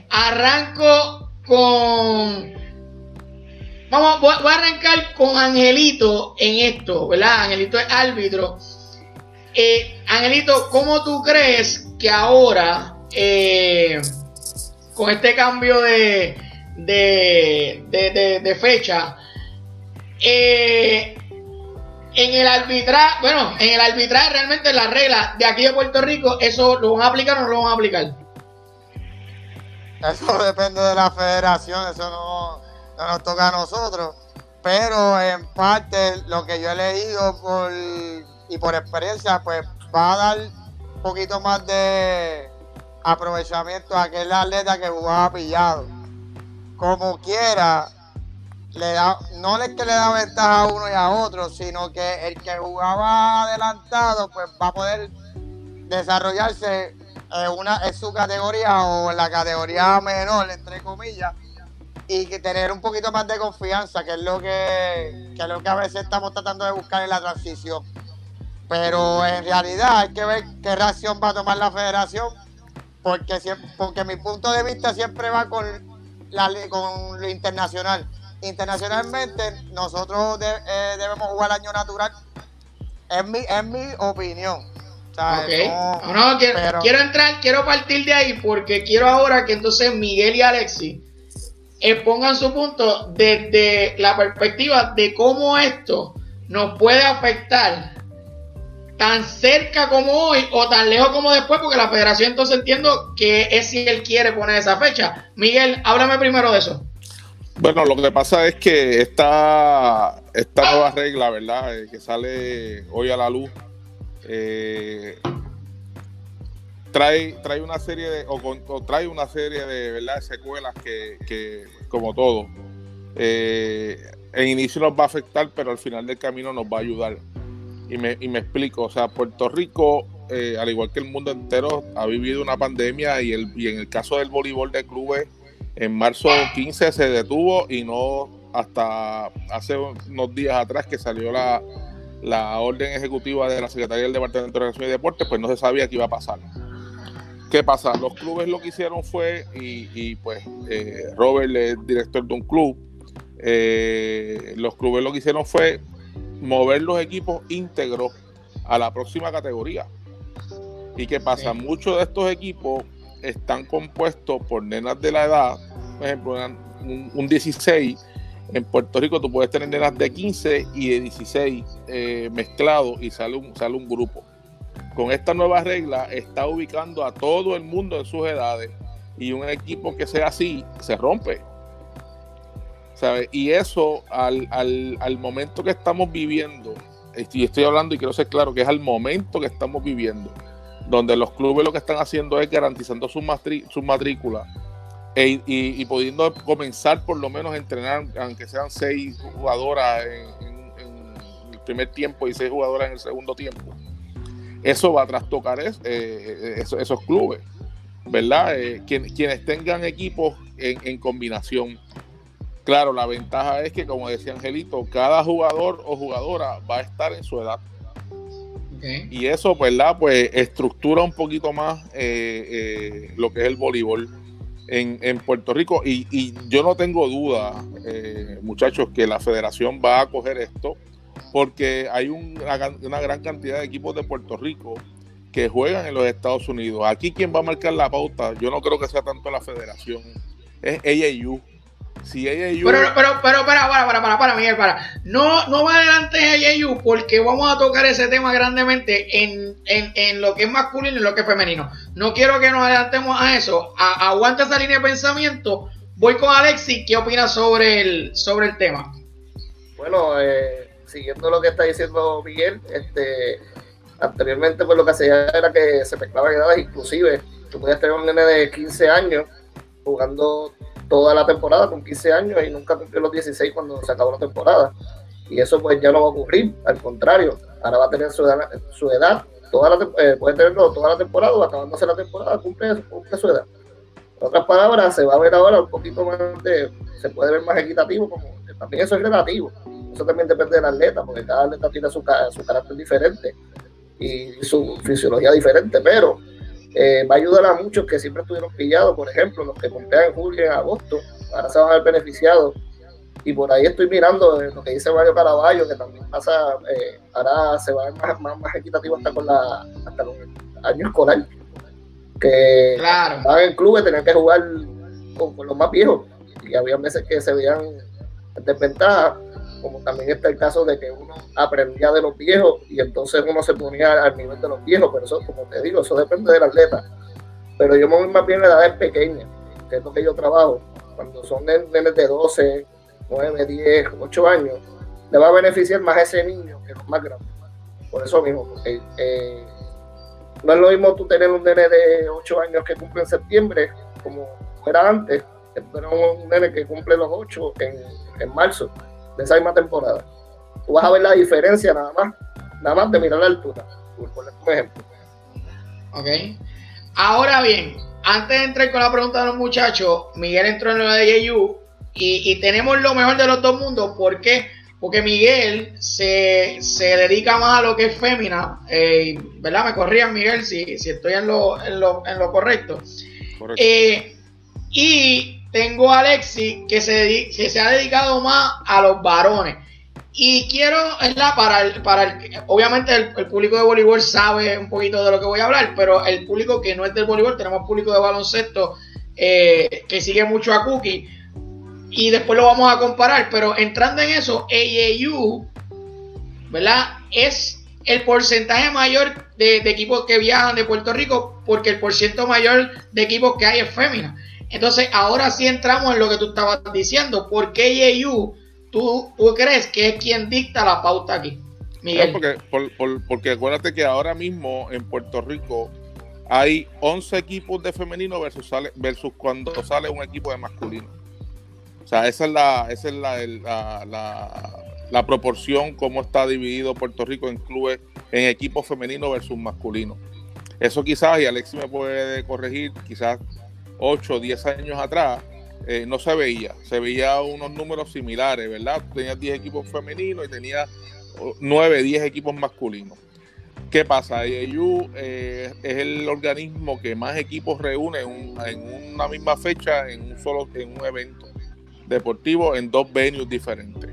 arranco con Vamos, voy, a arrancar con Angelito en esto, ¿verdad? Angelito es árbitro. Eh, Angelito, ¿cómo tú crees que ahora, eh, con este cambio de, de, fecha, eh, en el arbitraje, bueno, en el arbitraje realmente la regla de aquí de Puerto Rico, ¿eso lo van a aplicar o no lo van a aplicar? Eso depende de la federación, eso no, no nos toca a nosotros. Pero en parte lo que yo he leído por, y por experiencia, pues va a dar un poquito más de aprovechamiento a aquel atleta que jugaba pillado. Como quiera, le da, no es que le da ventaja a uno y a otro, sino que el que jugaba adelantado, pues va a poder desarrollarse en, una, en su categoría o en la categoría menor, entre comillas, y que tener un poquito más de confianza, que es lo que, que es lo que a veces estamos tratando de buscar en la transición. Pero en realidad hay que ver qué reacción va a tomar la federación, porque, siempre, porque mi punto de vista siempre va con, la, con lo internacional. Internacionalmente nosotros eh, debemos jugar año natural, es mi, es mi opinión. no, quiero, quiero, entrar, quiero partir de ahí porque quiero ahora que entonces Miguel y Alexi expongan su punto desde la perspectiva de cómo esto nos puede afectar tan cerca como hoy o tan lejos como después, porque la federación entonces entiendo que es si él quiere poner esa fecha. Miguel, háblame primero de eso. Bueno, lo que pasa es que esta, esta nueva regla, ¿verdad? Eh, que sale hoy a la luz, eh, trae, trae una serie de, o, trae una serie de ¿verdad? secuelas que, como todo, eh, en inicio nos va a afectar, pero al final del camino nos va a ayudar. Y me, y me explico, o sea, Puerto Rico, eh, al igual que el mundo entero, ha vivido una pandemia y, el, y en el caso del voleibol de clubes, en marzo 15 se detuvo y no hasta hace unos días atrás que salió la, la orden ejecutiva de la Secretaría del Departamento de Relaciones y Deportes, pues no se sabía qué iba a pasar. ¿Qué pasa? Los clubes lo que hicieron fue, y, pues eh, Robert es director de un club, eh, los clubes lo que hicieron fue mover los equipos íntegros a la próxima categoría. ¿Y qué pasa? Muchos de estos equipos están compuestos por nenas de la edad, por ejemplo, un, 16. En Puerto Rico tú puedes tener nenas de 15 y de 16 eh, mezclados y sale un, sale un grupo con esta nueva regla está ubicando a todo el mundo en sus edades y un equipo que sea así se rompe. Y eso al, momento que estamos viviendo, y estoy hablando y quiero ser claro que es al momento que estamos viviendo, donde los clubes lo que están haciendo es garantizando sus su matrículas e, y, pudiendo comenzar por lo menos a entrenar, aunque sean seis jugadoras en el primer tiempo y seis jugadoras en el segundo tiempo eso va a trastocar eh, esos, clubes, ¿verdad? Eh, quienes tengan equipos en, combinación. Claro, la ventaja es que, como decía Angelito, cada jugador o jugadora va a estar en su edad. Y eso, ¿verdad? Pues estructura un poquito más eh, lo que es el voleibol en, Puerto Rico. Y, y, yo no tengo duda, muchachos, que la federación va a coger esto porque hay una, gran cantidad de equipos de Puerto Rico que juegan en los Estados Unidos. Aquí quien va a marcar la pauta, yo no creo que sea tanto la federación, es AAU. Si AAU... Pero, pero, pero, para, para, para, para, para, Miguel, para. No, no va adelante AAU porque vamos a tocar ese tema grandemente en, en, en, lo que es masculino y en lo que es femenino. No quiero que nos adelantemos a eso. aguanta esa línea de pensamiento. Voy con Alexis. ¿Qué opina sobre el, sobre el tema? Bueno, eh, siguiendo lo que está diciendo Miguel, este, anteriormente pues lo que hacía era que se mezclaban edades, inclusive tú podías tener un nene de 15 años jugando toda la temporada con 15 años y nunca cumplió los 16 cuando se acabó la temporada. Y eso pues ya no va a ocurrir, al contrario, ahora va a tener su edad, toda la, eh, puede tenerlo toda la temporada o acabándose la temporada, cumple, cumple su edad. En otras palabras, se va a ver ahora un poquito más de, se puede ver más equitativo, como también eso es relativo eso también depende del atleta, porque cada atleta tiene su, su carácter diferente y su fisiología diferente, pero eh, va a ayudar a muchos que siempre estuvieron pillados, por ejemplo, los que compran en julio y en agosto, ahora se van a ver beneficiados. Y por ahí estoy mirando eh, lo que dice Mario Caraballo, que también pasa, eh, ahora se va a ver más, más, más, equitativo hasta con la hasta los años escolares. Que claro. van en clubes, tenían que jugar con, con, los más viejos. Y había veces que se veían desventajas como también está el caso de que uno aprendía de los viejos y entonces uno se ponía al nivel de los viejos, pero eso, como te digo, eso depende del atleta. Pero yo me voy más bien a edades pequeñas, que es lo que yo trabajo. Cuando son nenes de 12, 9, 10, 8 años, le va a beneficiar más a ese niño que los más grandes. Por eso mismo, porque eh, no es lo mismo tú tener un nene de 8 años que cumple en septiembre, como era antes, tener un nene que cumple los 8 en, en marzo de esa misma temporada. Tú vas a ver la diferencia nada más, nada más de mirar la altura, por poner un ejemplo. Ok. Ahora bien, antes de entrar con la pregunta de los muchachos, Miguel entró en lo de JU y, y tenemos lo mejor de los dos mundos. ¿Por qué? Porque Miguel se, se dedica más a lo que es fémina. Eh, ¿Verdad? Me corrían, Miguel, si, si estoy en lo, en lo, en lo correcto. Correcto. Eh, y tengo a Alexi que se, se ha dedicado más a los varones. Y quiero, ¿verdad? Para el, para el, obviamente el, público de voleibol sabe un poquito de lo que voy a hablar, pero el público que no es del voleibol, tenemos público de baloncesto eh, que sigue mucho a Cookie. Y después lo vamos a comparar, pero entrando en eso, AAU, ¿verdad? Es el porcentaje mayor de, de equipos que viajan de Puerto Rico, porque el porcentaje mayor de equipos que hay es fémina. Entonces, ahora sí entramos en lo que tú estabas diciendo. ¿Por qué AAU tú, tú crees que es quien dicta la pauta aquí? Miguel. Porque, por, por, porque acuérdate que ahora mismo en Puerto Rico hay 11 equipos de femenino versus, cuando sale un equipo de masculino. O sea, esa es la, esa es la, la, la, proporción, cómo está dividido Puerto Rico en clubes, en equipos femeninos versus masculinos. Eso quizás, y Alexi me puede corregir, quizás 8 o 10 años atrás, eh, no se veía. Se veía unos números similares, ¿verdad? Tenías 10 equipos femeninos y tenías 9, 10 equipos masculinos. ¿Qué pasa? IAU eh, es el organismo que más equipos reúne en, una misma fecha, en un solo en un evento deportivo, en dos venues diferentes.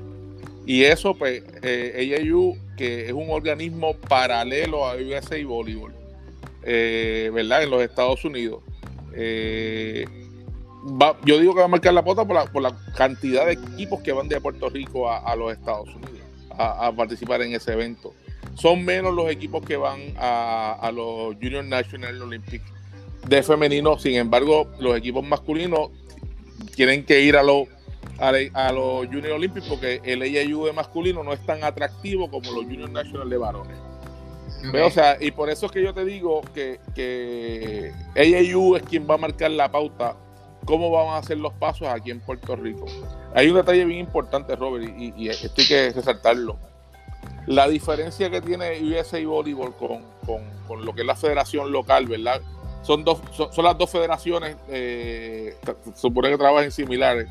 Y eso, pues, eh, AAU, que es un organismo paralelo a USA y Voleibol, eh, ¿verdad? En los Estados Unidos. Eh, yo digo que va a marcar la pota por la, por la, cantidad de equipos que van de Puerto Rico a, los Estados Unidos a, participar en ese evento. Son menos los equipos que van a, los Junior National Olympic de femenino, sin embargo, los equipos masculinos tienen que ir a los a, los Junior Olympics porque el AAU de masculino no es tan atractivo como los Junior National de varones. Okay. O sea, y por eso es que yo te digo que, que AAU es quien va a marcar la pauta, cómo van a hacer los pasos aquí en Puerto Rico. Hay un detalle bien importante, Robert, y, y esto hay que resaltarlo. La diferencia que tiene USA Volleyball con, con, con, lo que es la federación local, ¿verdad? Son, dos, son, son las dos federaciones, eh, supone que trabajan similares.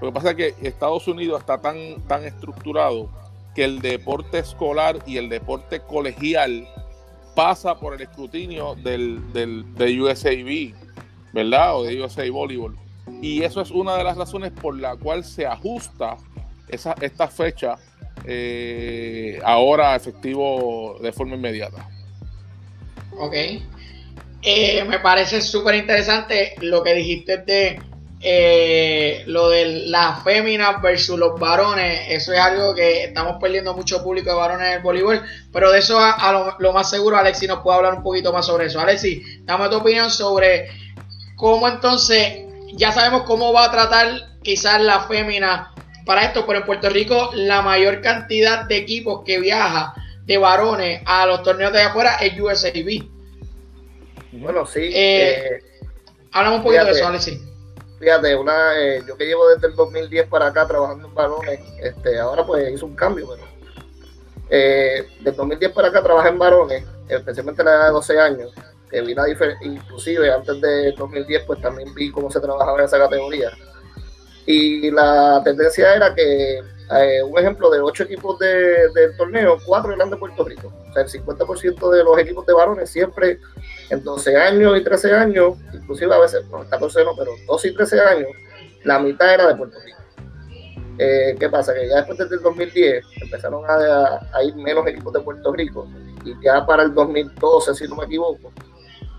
Lo que pasa es que Estados Unidos está tan, tan estructurado que el deporte escolar y el deporte colegial pasa por el escrutinio del, del, de USAB, ¿verdad? O de USA Volleyball. Y eso es una de las razones por la cual se ajusta esa, esta fecha eh, ahora efectivo de forma inmediata. Ok. Eh, me parece súper interesante lo que dijiste de eh, lo de las féminas versus los varones, eso es algo que estamos perdiendo mucho público de varones en el voleibol, pero de eso a, a lo, lo, más seguro Alexi nos puede hablar un poquito más sobre eso. Alexi, dame tu opinión sobre cómo entonces, ya sabemos cómo va a tratar quizás la fémina para esto, pero en Puerto Rico la mayor cantidad de equipos que viaja de varones a los torneos de afuera es USAB. Bueno, sí. Eh, eh, hablamos un poquito fíjate, de eso, Alexi fíjate, una, eh, yo que llevo desde el 2010 para acá trabajando en varones, este, ahora pues hizo un cambio, pero eh, del 2010 para acá trabajé en varones, especialmente la edad de 12 años, que vi la diferencia, inclusive antes del 2010 pues también vi cómo se trabajaba en esa categoría. Y la tendencia era que, eh, un ejemplo, de 8 equipos de, del torneo, 4 eran de Puerto Rico. O sea, el 50% de los equipos de varones siempre en 12 años y 13 años, inclusive a veces, no, 14 no, pero 12 y 13 años, la mitad era de Puerto Rico. Eh, ¿Qué pasa? Que ya después del 2010 empezaron a, ir menos equipos de Puerto Rico y ya para el 2012, si no me equivoco,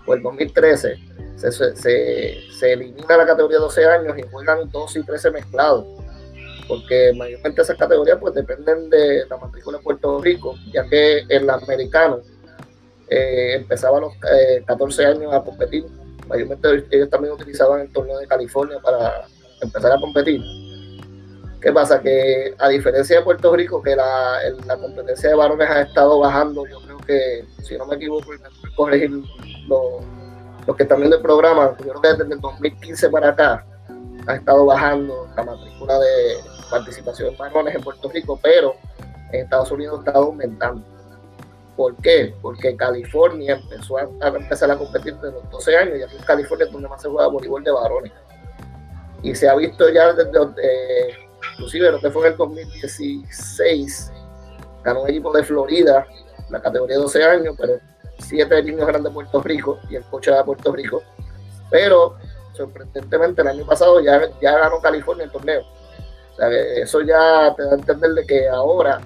o el 2013, se, se, se, se elimina la categoría de 12 años y juegan 12 y 13 mezclados. porque mayormente esas categorías pues dependen de la matrícula de Puerto Rico, ya que el americano eh, empezaba los 14 años a competir, mayormente ellos también utilizaban el torneo de California para empezar a competir. ¿Qué pasa? Que a diferencia de Puerto Rico, que la, competencia de varones ha estado bajando, yo creo que, si no me equivoco, corregir los, los que están viendo el programa, yo creo que desde el 2015 para acá ha estado bajando la matrícula de participación en varones en Puerto Rico, pero en Estados Unidos estado aumentando. ¿Por qué? Porque California empezó a, empezar a competir desde los 12 años y aquí en California es donde más se juega voleibol de varones. Y se ha visto ya desde, eh, inclusive que fue en el 2016, ganó un equipo de Florida, la categoría de 12 años, pero siete niños grandes de Puerto Rico y el coche de Puerto Rico. Pero sorprendentemente el año pasado ya, ganó California el torneo. eso ya te da a entender de que ahora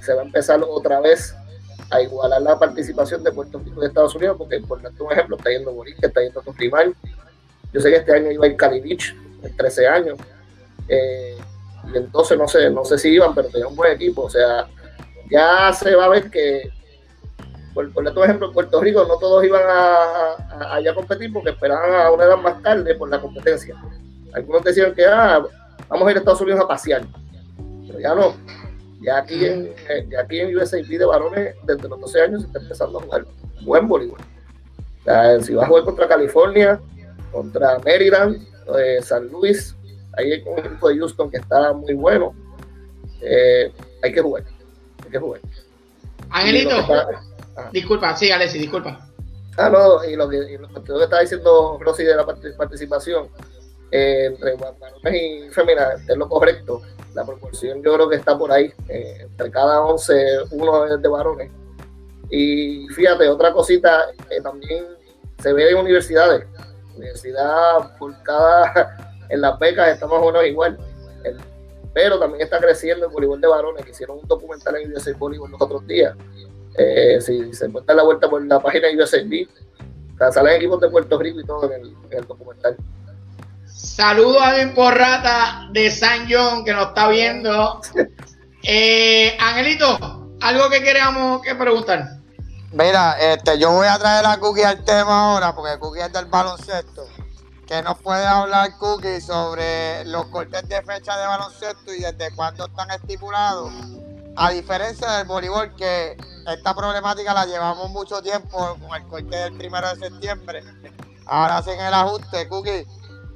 se va a empezar otra vez a igualar la participación de Puerto Rico y de Estados Unidos, porque por un ejemplo, está yendo Boris, está yendo Primar. Yo sé que este año iba a Beach, en 13 años. Eh, y entonces no sé, no sé si iban, pero tenía un buen equipo. O sea, ya se va a ver que, por, por ejemplo, en Puerto Rico no todos iban a, a, a, competir porque esperaban a una edad más tarde por la competencia. Algunos decían que ah, vamos a ir a Estados Unidos a pasear, pero ya no ya aquí en, eh, ya aquí en USAP de varones, desde los 12 años se está empezando a jugar buen voleibol. si vas a jugar contra California, contra Maryland, eh, San Luis, ahí hay un equipo de Houston que está muy bueno. Eh, hay que jugar, hay que jugar. Angelito, disculpa, sí, Alessi, disculpa. Ah, no, y lo que, y lo que estaba diciendo Rosy de la participación entre varones y femeninas es lo correcto la proporción yo creo que está por ahí, eh, entre cada 11, uno de varones. Y fíjate, otra cosita, eh, también se ve en universidades, universidad por cada, (laughs) en las becas estamos uno igual, pero también está creciendo el voleibol de varones, que hicieron un documental en USA Voleibol los otros días. Eh, si se encuentra la vuelta por la página de USAB, salen equipos de Puerto Rico y todo en el documental. Saludos a mi porrata de San John que nos está viendo. Eh, Angelito, algo que queríamos que preguntar. Mira, este, yo voy a traer a Cookie al tema ahora, porque Cookie es del baloncesto. Que nos puede hablar Cookie sobre los cortes de fecha de baloncesto y desde cuándo están estipulados. A diferencia del voleibol, que esta problemática la llevamos mucho tiempo con el corte del primero de septiembre. Ahora sin el ajuste, Cookie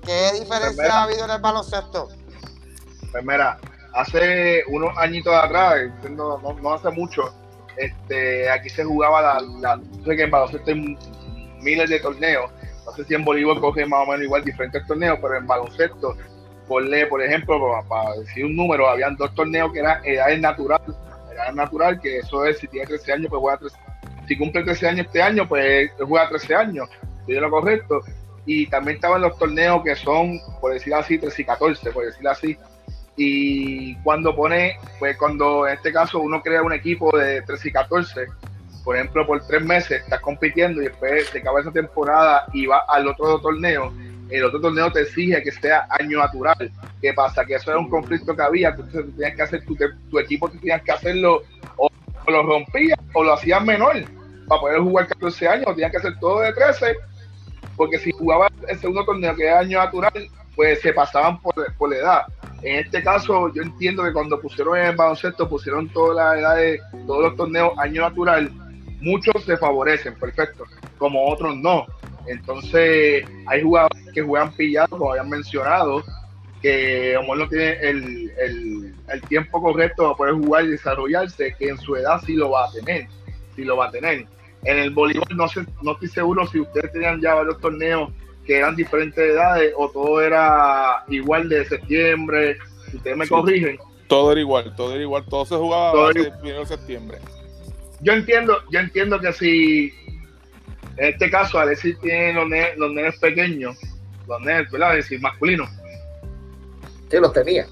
¿Qué diferencia pues ha habido en el baloncesto? Pues mira, hace unos añitos atrás, no, no, hace mucho, este, aquí se jugaba la, la no sé que en baloncesto hay miles de torneos, no sé si en Bolívar coge más o menos igual diferentes torneos, pero en baloncesto, por, por ejemplo, para, decir un número, habían dos torneos que eran edades natural, edad natural, que eso es, si tiene 13 años, pues juega 13, si cumple 13 años este año, pues juega 13 años, es lo correcto, y también estaban los torneos que son, por decir así, 13 y 14, por decir así. Y cuando pone, pues cuando en este caso uno crea un equipo de 13 y 14, por ejemplo, por tres meses estás compitiendo y después se acaba esa temporada y va al otro torneo, el otro torneo te exige que sea año natural. ¿Qué pasa? Que eso era un conflicto que había, entonces tú tenías que hacer tu, tu equipo, tú tenías que hacerlo o, lo rompías o lo hacías menor para poder jugar 14 años, tenías que hacer todo de 13 porque si jugaba el segundo torneo que es año natural, pues se pasaban por, por la edad. En este caso, yo entiendo que cuando pusieron el baloncesto, pusieron todas las edades, todos los torneos año natural, muchos se favorecen, perfecto, como otros no. Entonces, hay jugadores que juegan pillados, como habían mencionado, que como no tiene el, el, el, tiempo correcto para poder jugar y desarrollarse, que en su edad sí lo va a tener, sí lo va a tener. En el voleibol no, sé, no estoy seguro si ustedes tenían ya varios torneos que eran diferentes edades o todo era igual de septiembre. Ustedes me corrigen. Todo era igual, todo era igual, todo se jugaba el primero de septiembre. Yo entiendo, yo entiendo que si en este caso Alexis tiene los, nenes, los nenes pequeños, los nenes, ¿verdad? Es decir, masculinos. Sí, los tenía.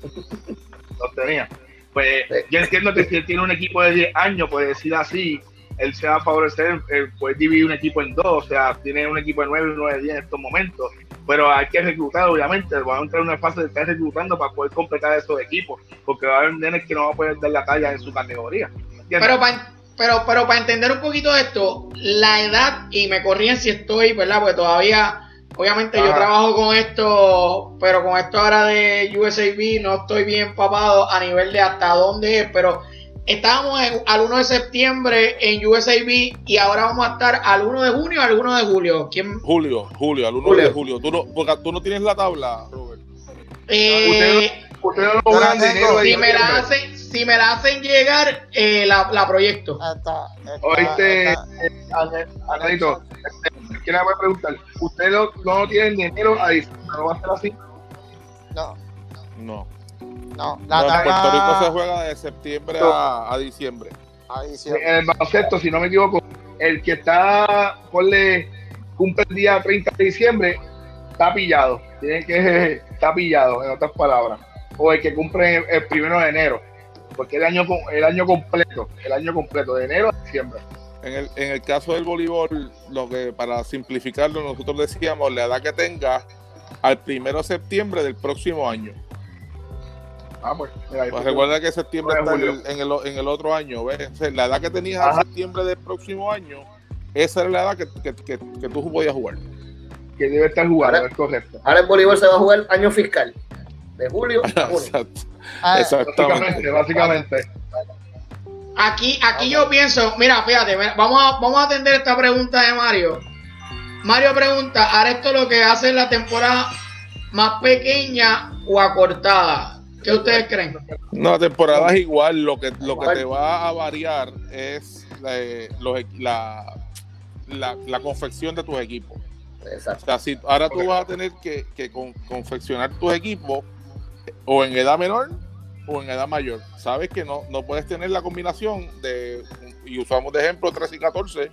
Los tenía. Pues yo entiendo que si él tiene un equipo de 10 años, puede decir así, él se va a favorecer, eh, puede dividir un equipo en dos, o sea, tiene un equipo de 9 y uno de 10 en estos momentos, pero hay que reclutar, obviamente, van a entrar en una fase de estar reclutando para poder completar esos equipos, porque va a haber nenes que no van a poder dar la talla en su categoría. Pero para pero, pero para entender un poquito esto, la edad, y me corrían si estoy, ¿verdad? Porque todavía, obviamente yo trabajo con esto, pero con esto ahora de USAB no estoy bien empapado a nivel de hasta dónde es, pero estábamos al 1 de septiembre en USAB y ahora vamos a estar al 1 de junio o al 1 de julio. ¿Quién? Julio, Julio, al 1 de julio. ¿Tú no, porque tú no tienes la tabla, Robert. Eh, usted, no lo si, me la hacen, si me la hacen llegar, eh, la, la, proyecto. Oíste, Angelito, ¿quién le voy a preguntar? ¿Usted no, no tiene dinero a diciembre? ¿No va a ser así? No. No. No, la no, en Puerto Rico se juega de septiembre a, a, diciembre. a, diciembre. En el baloncesto, si no me equivoco, el que está, ponle, cumple el día 30 de diciembre, está pillado. Tiene que está pillado, en otras palabras. O el que cumple el, primero de enero. Porque el año, el año completo, el año completo, de enero a diciembre. En el, en el caso del voleibol, lo que para simplificarlo, nosotros decíamos la edad que tenga al primero de septiembre del próximo año. Ah, pues, pues recuerda que septiembre está en el, en, el, otro año. ¿ves? la edad que tenías en septiembre del próximo año, esa era la edad que, que, que, que tú podías jugar. Que debe estar jugando, es correcto. Ahora el Bolívar se va a jugar año fiscal, de julio a (laughs) junio. Ah, Exactamente. Básicamente, Aquí, aquí yo pienso, mira, fíjate, vamos a, vamos a atender esta pregunta de Mario. Mario pregunta, ¿hará esto lo que hace en la temporada más pequeña o acortada? ¿Qué ustedes creen? No, la temporada es igual. Lo que, lo que te va a variar es eh, la, la, confección de tus equipos. Exacto. O sea, si ahora tú vas a tener que, confeccionar tus equipos o en edad menor o en edad mayor. Sabes que no, no puedes tener la combinación de, y usamos de ejemplo 13 y 14,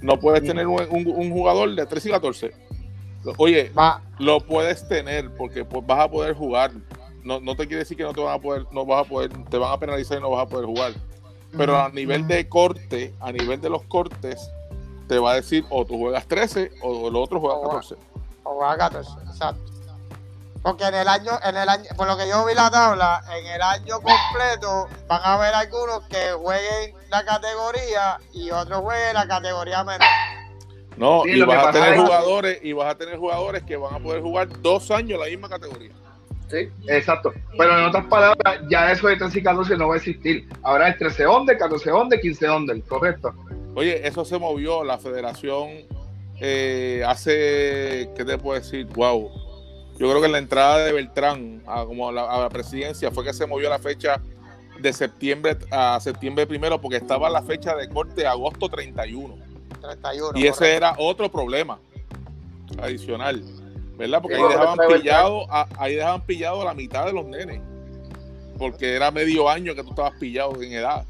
no puedes tener un, un, jugador de 13 y 14. Oye, lo puedes tener porque pues, vas a poder jugar no, no te quiere decir que no te van a poder, no vas a poder, te van a penalizar y no vas a poder jugar. Pero a nivel de corte, a nivel de los cortes, te va a decir o tú juegas 13 o el otro juega 14. O juega 14, exacto. Porque en el año, en el año, por lo que yo vi la tabla, en el año completo van a haber algunos que jueguen la categoría y otros jueguen la categoría menor. No, y vas a tener jugadores, y vas a tener jugadores que van a poder jugar dos años la misma categoría. Sí, exacto. Pero en otras palabras, ya eso de 13 y 14 no va a existir. Ahora es 13 ondas, 14 ondas, 15 ondas, correcto. Oye, eso se movió. La federación eh, hace, ¿qué te puedo decir? Wow. Yo creo que en la entrada de Beltrán a, como la, a la presidencia fue que se movió la fecha de septiembre a septiembre primero porque estaba la fecha de corte agosto 31. 31 y ese era otro problema adicional ¿verdad? Porque ahí dejaban pillado, a, ahí dejaban pillado a la mitad de los nenes. Porque era medio año que tú estabas pillado en edad.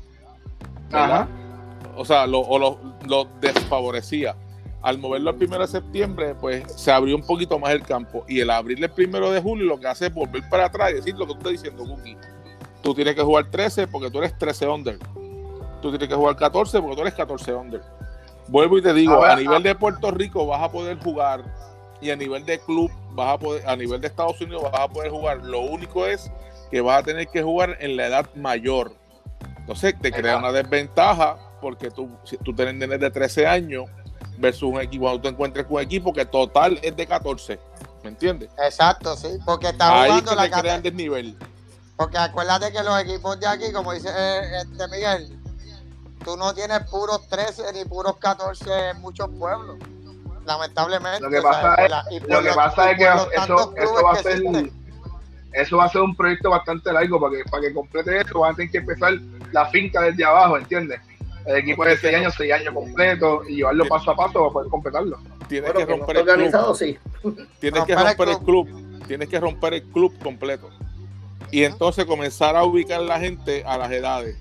¿verdad? O sea, lo, o lo, desfavorecía. Al moverlo al primero de septiembre, pues se abrió un poquito más el campo. Y el abrirle el primero de julio lo que hace es volver para atrás y decir lo que tú estás diciendo, Cookie. Tú tienes que jugar 13 porque tú eres 13 under. Tú tienes que jugar 14 porque tú eres 14 under. Vuelvo y te digo, a nivel de Puerto Rico vas a poder jugar y a nivel de club vas a poder, a nivel de Estados Unidos vas a poder jugar. Lo único es que vas a tener que jugar en la edad mayor. Entonces te crea una desventaja porque tú, si tú tienes nenes de 13 años versus un equipo, cuando tú encuentres con un equipo que total es de 14. ¿Me entiendes? Exacto, sí, porque está jugando Ahí que la crean desnivel. Porque acuérdate que los equipos de aquí, como dice eh, este Miguel, tú no tienes puros 13 ni puros 14 en muchos pueblos lamentablemente. Lo que pasa, es, lo que, pasa es que eso, eso, va a ser eso va a ser un proyecto bastante largo para que, para que complete eso, van a tener que empezar la finca desde abajo, ¿entiendes? El equipo de 6 años, 6 años completo y llevarlo paso a paso para poder completarlo. Tienes que romper el club. Sí. Tienes que romper el club. Tienes que romper el club completo. Y entonces comenzar a ubicar la gente a las edades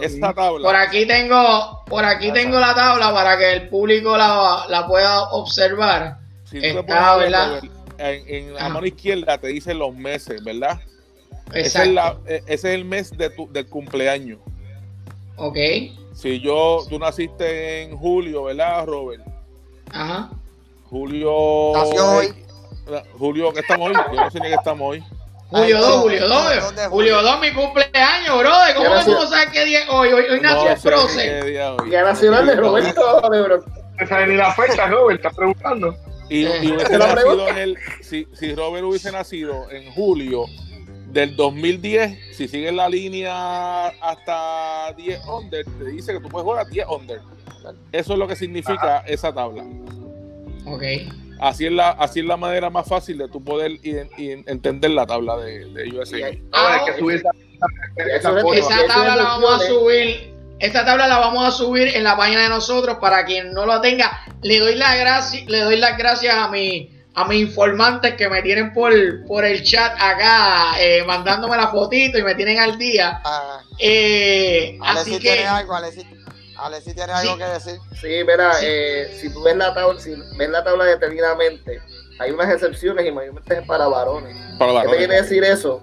esta tabla. Por aquí tengo, por aquí tengo la tabla para que el público la, pueda observar. Está, ¿verdad? En, la mano izquierda te dice los meses, ¿verdad? Ese es, e, ese es, el mes de tu, del cumpleaños. Ok. si yo, tú naciste en julio, ¿verdad, Robert? Ajá. Julio. Nació hoy. eh, Julio, ¿qué estamos hoy? Yo no sé ni qué estamos hoy. Julio Ay, 2, no, Julio 2. no, de Julio julio. 2, mi cumpleaños, brother. ¿Cómo tú no sabes qué día es hoy? Hoy, hoy nació No el qué día Nacional de Roberto Lebron. No sabe ni la fecha, Robert, estás preguntando. Y, Eh. y hubiese Te lo nacido pregunto. en el, si, si Robert hubiese nacido en julio del 2010, si sigues la línea hasta 10 under, te dice que tú puedes jugar a 10 under. Eso es lo que significa esa tabla. Ok. Así es la, así es la manera más fácil de tú poder iden- entender la tabla de, de USA. Ahora hay que subir esa, esa. Esa tabla la vamos a subir. Esta tabla la vamos a subir en la página de nosotros para quien no lo tenga. Le doy las gracias, le doy las gracias a mi a mis informantes que me tienen por, por el chat acá eh, mandándome la fotito y me tienen al día. Ah, Eh, así que algo, Alexi, Alexi tiene algo Sí. que decir. Sí, mira, Sí. eh, si tú ves la tabla, si ves la tabla detenidamente, hay unas excepciones y mayormente es para varones. Para ¿Qué te quiere decir eso?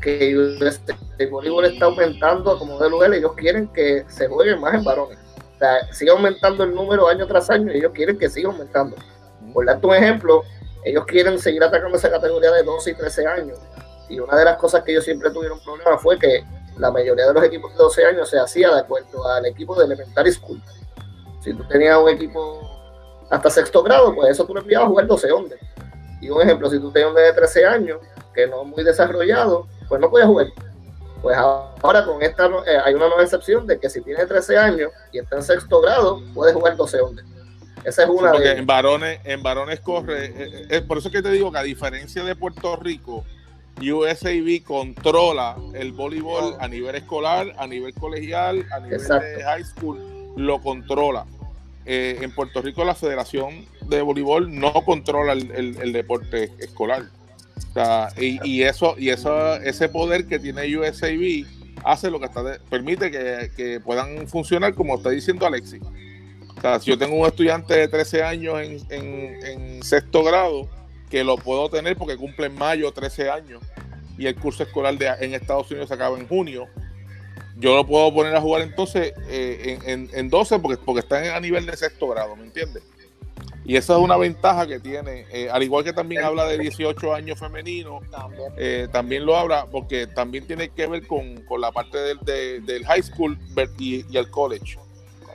Que este, el voleibol está aumentando como de lugar y ellos quieren que se jueguen más en varones. O sea, sigue aumentando el número año tras año y ellos quieren que siga aumentando. Por darte un ejemplo, ellos quieren seguir atacando esa categoría de 12 y 13 años. Y una de las cosas que ellos siempre tuvieron problema fue que la mayoría de los equipos de 12 años se hacía de acuerdo al equipo de Elementary School. Si tú tenías un equipo hasta sexto grado, pues eso tú lo enviabas a jugar 12 hombres. Y un ejemplo, si tú tenías un de 13 años, que no es muy desarrollado, pues no podías jugar. Pues ahora con esta eh, hay una nueva excepción de que si tienes 13 años y está en sexto grado, puedes jugar 12 hombres. Esa es Sí, una porque de en varones, en varones corre, eh, eh, por eso es que te digo que a diferencia de Puerto Rico, USAB controla el voleibol a nivel escolar, a nivel colegial, a nivel Exacto. de high school, lo controla. Eh, en Puerto Rico la Federación de Voleibol no controla el, el- el deporte escolar. O sea, y, y eso, y eso, ese poder que tiene USAB hace lo que está de- permite que, que puedan funcionar como está diciendo Alexis. O sea, si yo tengo un estudiante de 13 años en, en- en sexto grado, que lo puedo tener porque cumple en mayo 13 años y el curso escolar de, en Estados Unidos se acaba en junio, yo lo puedo poner a jugar entonces eh, en, en- en 12 porque, porque está a nivel de sexto grado, ¿me entiendes? Y esa es una ventaja que tiene, eh, al igual que también habla de 18 años femenino, También. eh, también lo habla porque también tiene que ver con, con la parte del, de- del high school y, y el college.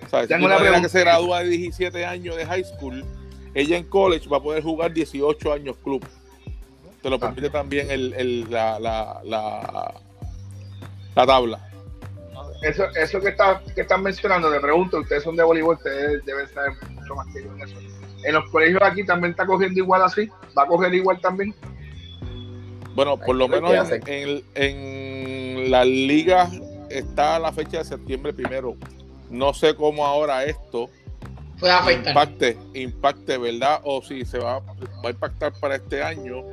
O sea, si una que se gradúa de 17 años de high school, ella en college va a poder jugar 18 años club. Te lo permite también el, el- la, la, la, la tabla. Eso, eso que, está, que están mencionando, le pregunto, ustedes son de voleibol, ustedes deben saber mucho más que yo en eso. En los colegios aquí también está cogiendo igual así, va a coger igual también. Bueno, por lo Ay, ¿qué menos en, en, en la liga está la fecha de septiembre primero. No sé cómo ahora esto afectar. impacte, impacte, ¿verdad? O si se va, va a impactar para este año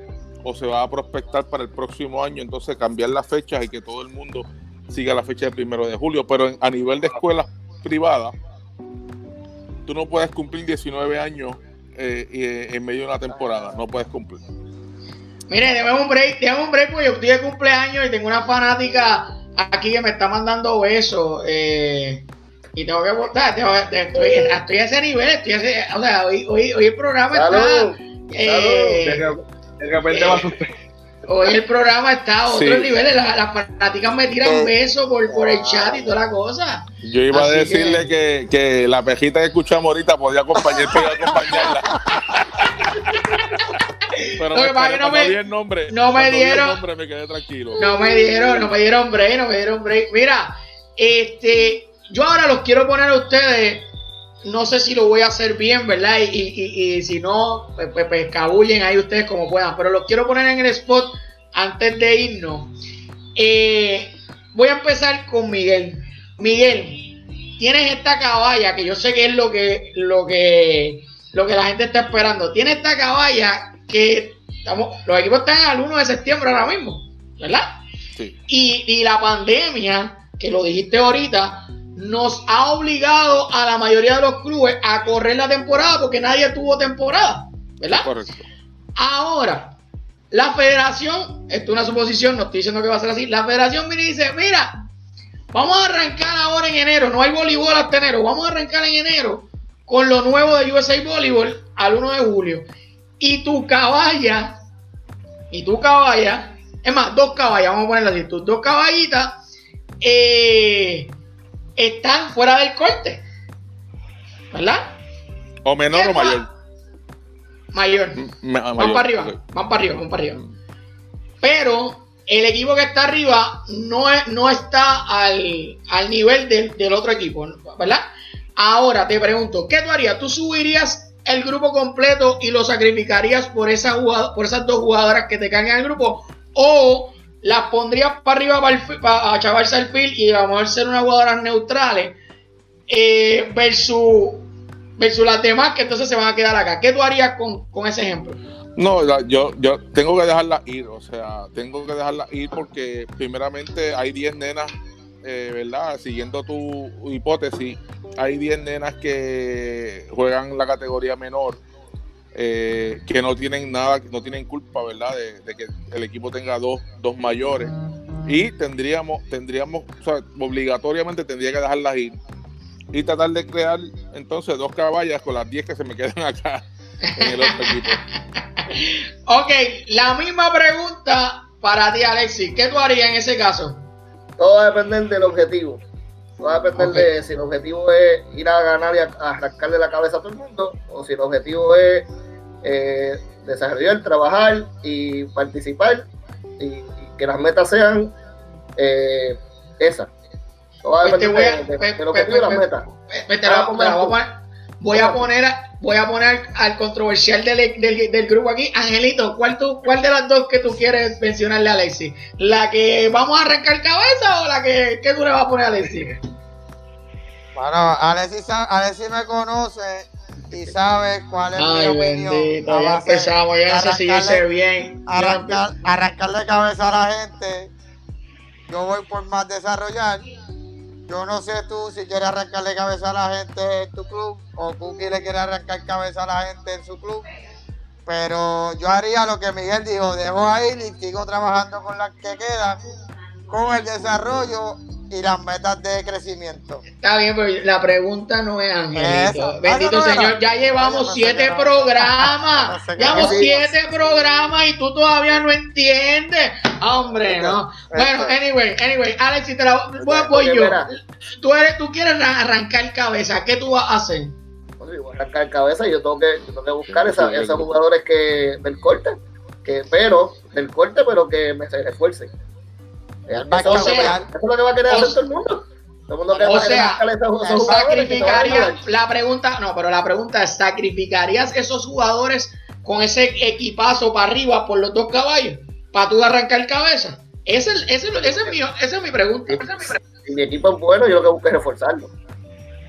o se va a prospectar para el próximo año, entonces cambiar las fechas y que todo el mundo siga la fecha del primero de julio. Pero en- a nivel de escuelas privadas, tú no puedes cumplir 19 años eh, eh, en medio de una temporada, no puedes cumplir. Mire, déjame un break, déjame un break porque yo estoy de cumpleaños y tengo una fanática aquí que me está mandando besos. eh, y tengo que votar, tengo estoy, estoy a ese nivel, estoy a ese, o sea, hoy, hoy, hoy el programa Salud. está. eh, De, de repente va a asustar. hoy el programa está a otros Sí. niveles. Las, las fanáticas me tiran Eh, besos por, por el chat y toda la cosa. Yo iba Así a decirle que... Que, la pejita que escuchamos ahorita podía acompañar, podía acompañarla. (laughs) Pero Lo me no me- el nombre, no me dieron- nombre me quedé tranquilo. No me dieron, no me dieron break, no me dieron break. Mira, este, yo ahora los quiero poner a ustedes. No sé si lo voy a hacer bien, ¿verdad? Y, y- y- si no, pues, pues, pues, cabullen ahí ustedes como puedan. Pero los quiero poner en el spot antes de irnos. Eh, voy a empezar con Miguel. Miguel, tienes esta caballa que yo sé que es lo que, lo que, lo que la gente está esperando. Tienes esta caballa que estamos, los equipos están al 1 de septiembre ahora mismo, ¿verdad? Sí. Y, y la pandemia, que lo dijiste ahorita, nos ha obligado a la mayoría de los clubes a correr la temporada porque nadie tuvo temporada, ¿verdad? Correcto. Ahora, la federación, esto es una suposición, no estoy diciendo que va a ser así, la federación viene y dice, mira, Vamos a arrancar ahora en enero. No hay voleibol hasta enero. Vamos a arrancar en enero con lo nuevo de USA Volleyball al 1 de julio. Y tu caballa, y tu caballa, es más, dos caballas, vamos a ponerla así, tus dos caballitas eh, están fuera del corte. ¿Verdad? ¿O menor o mayor? Mayor. Van para arriba, van para arriba, van para arriba. Pero el equipo que está arriba no, no está al, nivel del, otro equipo, ¿verdad? Ahora te pregunto, ¿qué tú harías? ¿Tú subirías el grupo completo y lo sacrificarías por, esa por esas dos jugadoras que te caen en el grupo? ¿O las pondrías para arriba para, para chavarse el fil y vamos a ser unas jugadoras neutrales eh, versus, versus las demás que entonces se van a quedar acá? ¿Qué tú harías con, con ese ejemplo? No, yo, yo tengo que dejarla ir, o sea, tengo que dejarla ir porque primeramente hay 10 nenas, eh, ¿verdad? Siguiendo tu hipótesis, hay 10 nenas que juegan la categoría menor, eh, que no tienen nada, no tienen culpa, ¿verdad? De, que el equipo tenga dos, dos mayores. Y tendríamos, tendríamos, o sea, obligatoriamente tendría que dejarlas ir y tratar de crear entonces dos caballas con las 10 que se me quedan acá en el otro equipo. (laughs) ok, la misma pregunta para ti, Alexis. ¿Qué tú harías en ese caso? Todo va a depender del objetivo. Todo va a depender de si el objetivo es ir a ganar y a, arrancarle la cabeza a todo el mundo, o si el objetivo es eh, desarrollar, trabajar y participar y, que las metas sean eh, esas. Va a pues depender del objetivo y las metas. Voy a poner voy a poner al controversial del, del, grupo aquí. Angelito, ¿cuál, tú, ¿cuál de las dos que tú quieres mencionarle a Alexis? ¿La que vamos a arrancar cabeza o la que, tú le vas a poner a Alexis? Bueno, Alexis, Alexis me conoce y sabe cuál es mi opinión. Bendito, ya empezamos, yo no sé si yo bien. Arrancar, arrancarle cabeza a la gente. Yo voy por más desarrollar yo no sé tú si quieres arrancarle cabeza a la gente en tu club o Cookie le quiere arrancar cabeza a la gente en su club. Pero yo haría lo que Miguel dijo, dejo ahí y sigo trabajando con las que quedan, con el desarrollo y las metas de crecimiento. Está bien, pero la pregunta no es Angelito. Bendito Señor, ya llevamos siete programas. (laughs) llevamos siete programas y tú todavía no entiendes. Hombre, no. Bueno, anyway, anyway, Alex, si te la voy, yo. Tú, eres, tú quieres arrancar cabeza, ¿qué tú vas a hacer? Bueno, yo voy a arrancar cabeza y yo tengo que, yo tengo que buscar esa, esos jugadores que del corte, que pero, del corte, pero que me se refuercen eso, es lo que va a querer hacer todo el mundo. o sea, sacrificarías la pregunta, no, pero la pregunta es, ¿sacrificarías esos jugadores con ese equipazo para arriba por los dos caballos? ¿Para tú arrancar cabeza? Esa es, ese, ese es, mi, esa es mi pregunta. Si mi equipo es bueno, yo lo que busco es reforzarlo.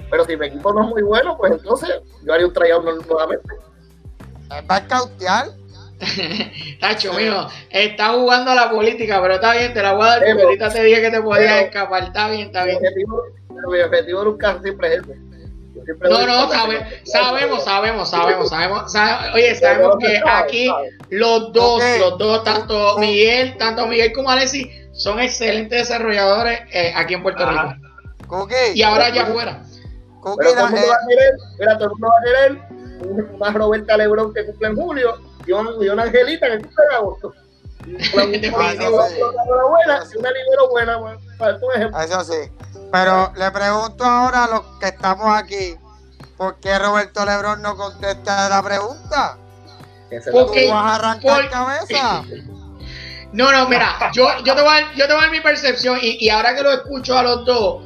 Pero si mi equipo no es muy bueno, pues entonces yo haría un tryout nuevamente. ¿Va a cautear? (laughs) Tacho, mío, está jugando a la política, pero está bien, te la voy a dar porque ahorita te dije que te podías escapar. Está bien, está bien. Mi objetivo, nunca siempre es no, no, sabemos, sabemos, sabemos, sabemos, Oye, sabemos que aquí los dos, los dos, tanto Miguel, tanto Miguel como Alexis, son excelentes desarrolladores eh, aquí en Puerto Rico. Y ahora allá afuera. todo el mundo va a querer, mira, todo el mundo va a querer más Roberta Lebrón que cumple en julio y una, angelita en el cumple de agosto. Una, buena y una libero buena, para tu ejemplo. Eso sí. Pero le pregunto ahora a los que estamos aquí, ¿por qué Roberto Lebrón no contesta la pregunta? Porque, ¿Tú vas a arrancar cabeza? (laughs) No, no, mira, yo, yo, te voy a, yo te voy a dar mi percepción y, y ahora que lo escucho a los dos,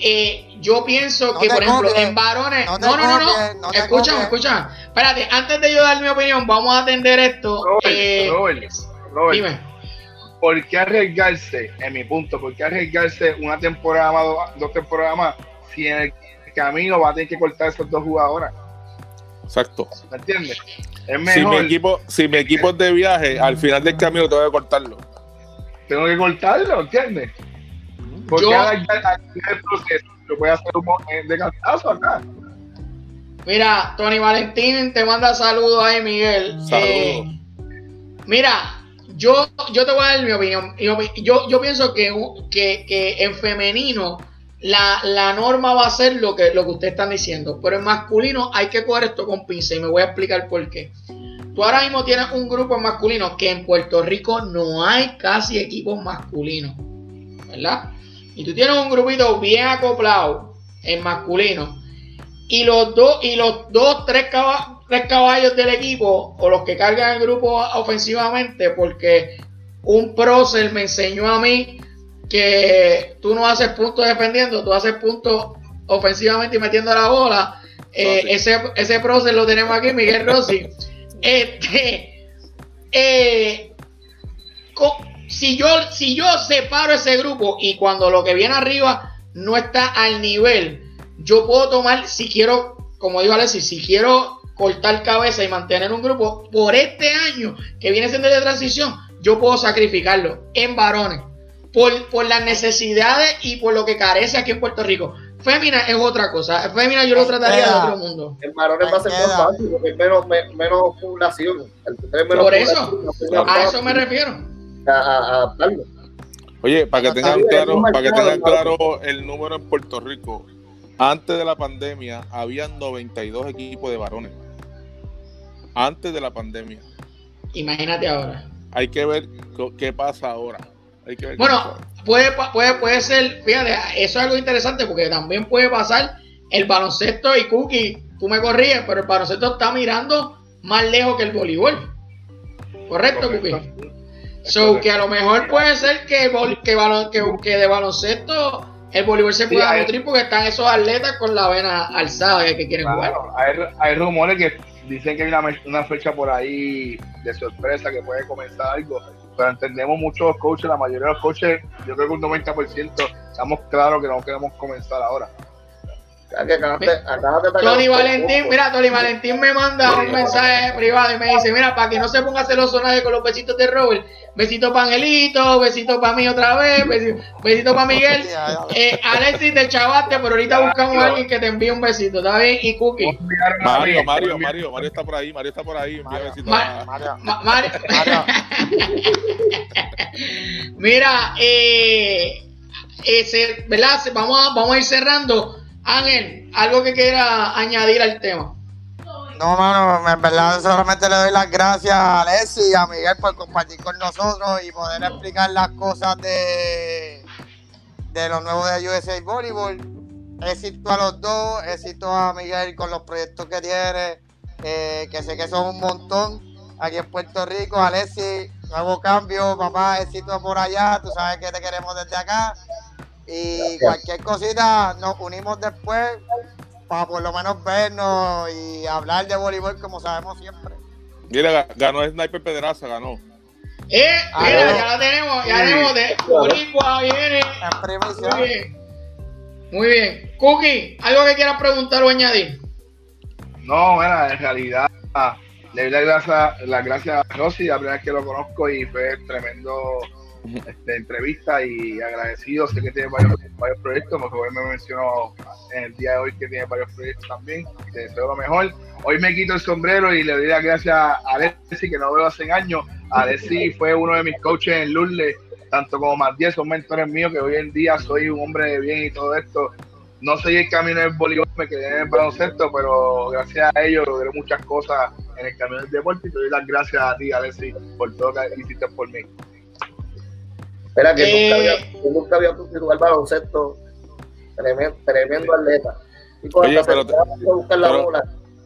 eh, yo pienso que, por ejemplo, en varones. No, no, no, no, no. escúchame, escúchame. Espérate, antes de yo dar mi opinión, vamos a atender esto. Robert, eh, Robert, Robert, dime. ¿Por qué arriesgarse, en mi punto, por qué arriesgarse una temporada más, dos temporadas más, si en el camino va a tener que cortar esos dos jugadores? Exacto. ¿Me entiendes? Es mejor. Si mi equipo, si mi equipo es de viaje, al final del camino tengo que cortarlo. Tengo que cortarlo, ¿entiendes? Porque yo, ahora el proceso, yo voy a hacer un eh, de cantazo acá. Mira, Tony Valentín te manda saludos ahí, Miguel. Saludos. Eh, mira, yo, yo te voy a dar mi opinión. Yo, yo pienso que, que, en femenino la, la, norma va a ser lo que, lo que ustedes están diciendo. Pero en masculino hay que coger esto con pinza y me voy a explicar por qué. Tú ahora mismo tienes un grupo masculino que en Puerto Rico no hay casi equipos masculinos. ¿Verdad? Y tú tienes un grupito bien acoplado en masculino. Y los dos, y los dos, tres caballos tres caballos del equipo o los que cargan el grupo ofensivamente, porque un prócer me enseñó a mí que tú no haces puntos defendiendo, tú haces puntos ofensivamente y metiendo la bola. Eh, ese, ese prócer lo tenemos aquí, Miguel Rossi. (laughs) este, eh, si, yo, si yo separo ese grupo y cuando lo que viene arriba no está al nivel, yo puedo tomar, si quiero, como dijo Alexis, si quiero cortar cabeza y mantener un grupo por este año que viene siendo de transición, yo puedo sacrificarlo en varones por, por las necesidades y por lo que carece aquí en Puerto Rico. Fémina es otra cosa. Fémina yo lo trataría de otro mundo. En varones va a ser más fácil porque menos, menos población. por eso, a eso me refiero. A, Oye, para que tengan claro, para que tengan claro el número en Puerto Rico, antes de la pandemia habían 92 equipos de varones antes de la pandemia. Imagínate ahora. Hay que ver qué pasa ahora. bueno, puede, puede, puede ser, fíjate, eso es algo interesante porque también puede pasar el baloncesto y Cookie, tú me corrías, pero el baloncesto está mirando más lejos que el voleibol. ¿Correcto, Cookie? So, que a lo mejor puede ser que, que, que, de baloncesto el voleibol se pueda nutrir porque están esos atletas con la vena alzada que, quieren jugar. Hay, hay rumores que dicen que hay una, fecha por ahí de sorpresa que puede comenzar algo, pero entendemos muchos coaches, la mayoría de los coaches, yo creo que un 90% estamos claros que no queremos comenzar ahora. Tony Valentín, mira, Tony Valentín me manda un mensaje privado y me dice, mira, para que no se ponga celoso nadie con los besitos de Robert, besito para Angelito, besito para mí otra vez, besito, para Miguel. Eh, Alexis, te chavaste, pero ahorita buscamos a alguien que te envíe un besito, ¿está bien? Y Cookie. Mario, Mario, Mario, Mario está por ahí, Mario está por ahí, Mario, Mario. (laughs) Mira, eh, ese, ¿verdad? Vamos a, vamos a ir cerrando. Ángel, algo que quiera añadir al tema. No, mano, en verdad solamente le doy las gracias a Alessi y a Miguel por compartir con nosotros y poder explicar las cosas de, de los nuevos de USA Volleyball. Éxito a los dos, éxito a Miguel con los proyectos que tiene, eh, que sé que son un montón aquí en Puerto Rico. Alessi, nuevo cambio, papá, éxito por allá, tú sabes que te queremos desde acá. Y cualquier cosita nos unimos después para por lo menos vernos y hablar de voleibol como sabemos siempre. Mira, ganó el Sniper Pedraza, ganó. Eh, ah, mira, ya la tenemos, ya tenemos de Boricua viene. Muy bien. Muy bien. Cookie, ¿algo que quieras preguntar o añadir? No, mira, en realidad le doy las gracias, la gracias a Rosy, la primera vez que lo conozco y fue tremendo este, entrevista y agradecido. Sé que tiene varios, varios proyectos, hoy me mencionó en el día de hoy que tiene varios proyectos también. Te deseo lo mejor. Hoy me quito el sombrero y le doy las gracias a Alessi, que no veo hace años. Alessi fue uno de mis coaches en Lule, tanto como Matías, son mentores míos, que hoy en día soy un hombre de bien y todo esto. No soy el camino del voleibol, me quedé en el baloncesto, pero gracias a ellos logré muchas cosas en el camino del deporte y te doy las gracias a ti, Alessi, por todo lo que hiciste por mí. Espera, que nunca había, eh, nunca había jugar baloncesto. Tremendo, tremendo atleta. Y Oye, pero, buscar la bola.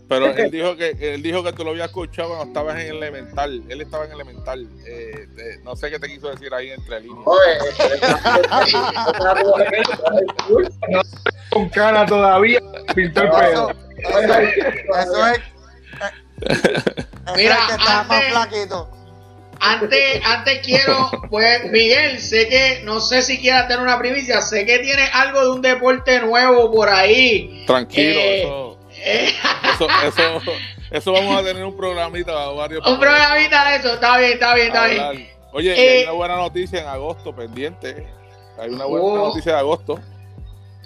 Pero él (laughs) dijo que él dijo que tú lo habías escuchado cuando estabas en elemental. Él estaba en elemental. Eh, no sé qué te quiso decir ahí entre líneas. (laughs) con cara todavía pintó el pelo. Eso es. (laughs) Mira, que está más flaquito. Antes, antes quiero, pues Miguel, sé que, no sé si quieras tener una primicia, sé que tiene algo de un deporte nuevo por ahí. Tranquilo, eh, eso, eh. eso, eso, eso, vamos a tener un programita varios. Un programita de eso, está bien, está bien, está bien. Oye, hay eh, una buena noticia en agosto pendiente. Hay una buena oh. noticia de agosto.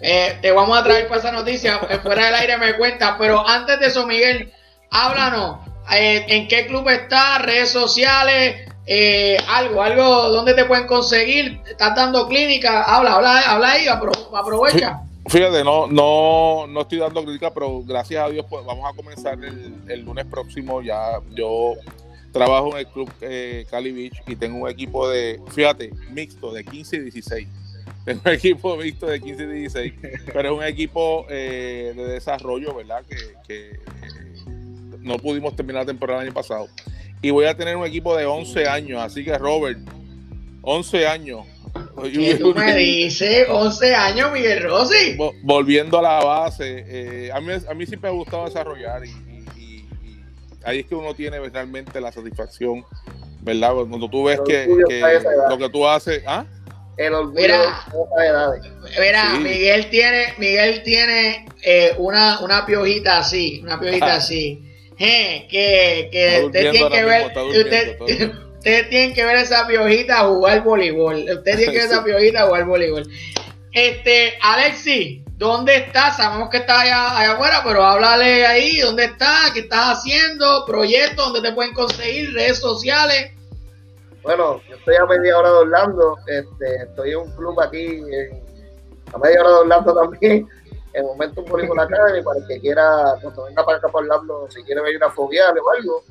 te vamos a traer para esa noticia, fuera del aire me cuenta, pero antes de eso, Miguel, háblanos, ¿en qué club está? Redes sociales, eh, algo, algo donde te pueden conseguir, estás dando clínica, habla, habla, habla ahí, aprovecha. Fíjate, no, no, no estoy dando crítica, pero gracias a Dios pues, vamos a comenzar el, lunes próximo. Ya yo trabajo en el club eh, Cali Beach y tengo un equipo de, fíjate, mixto de 15 y 16. (laughs) Tengo un equipo mixto de 15 y 16, pero es un equipo eh, de desarrollo, ¿verdad? Que, eh, no pudimos terminar la temporada el año pasado. Y voy a tener un equipo de 11 años, así que Robert, 11 años ¿Qué tú me dices? 11 años, Miguel Rossi. Volviendo a la base, eh, a, mí, a mí siempre me ha gustado desarrollar y, ahí es que uno tiene realmente la satisfacción, ¿verdad? Cuando tú ves que, lo que tú haces, ¿ah? El mira, mira Miguel tiene, Miguel tiene eh, una, una piojita así, una piojita así. (laughs) que, que usted tiene que ver, Ustedes tienen que ver esa piojita jugar voleibol. Ustedes tienen que ver (laughs) esa piojita jugar voleibol. Este, Alexi, ¿dónde estás? Sabemos que estás allá, afuera, pero háblale ahí, ¿dónde estás? ¿Qué estás haciendo? ¿Proyectos? ¿Dónde te pueden conseguir? ¿Redes sociales? Bueno, yo estoy a media hora de Orlando. Este, estoy en un club aquí a media hora de Orlando (laughs) también. En Momento Voleibol Academy, para el que quiera, cuando venga para acá para Orlando, si quiere venir a foguear o algo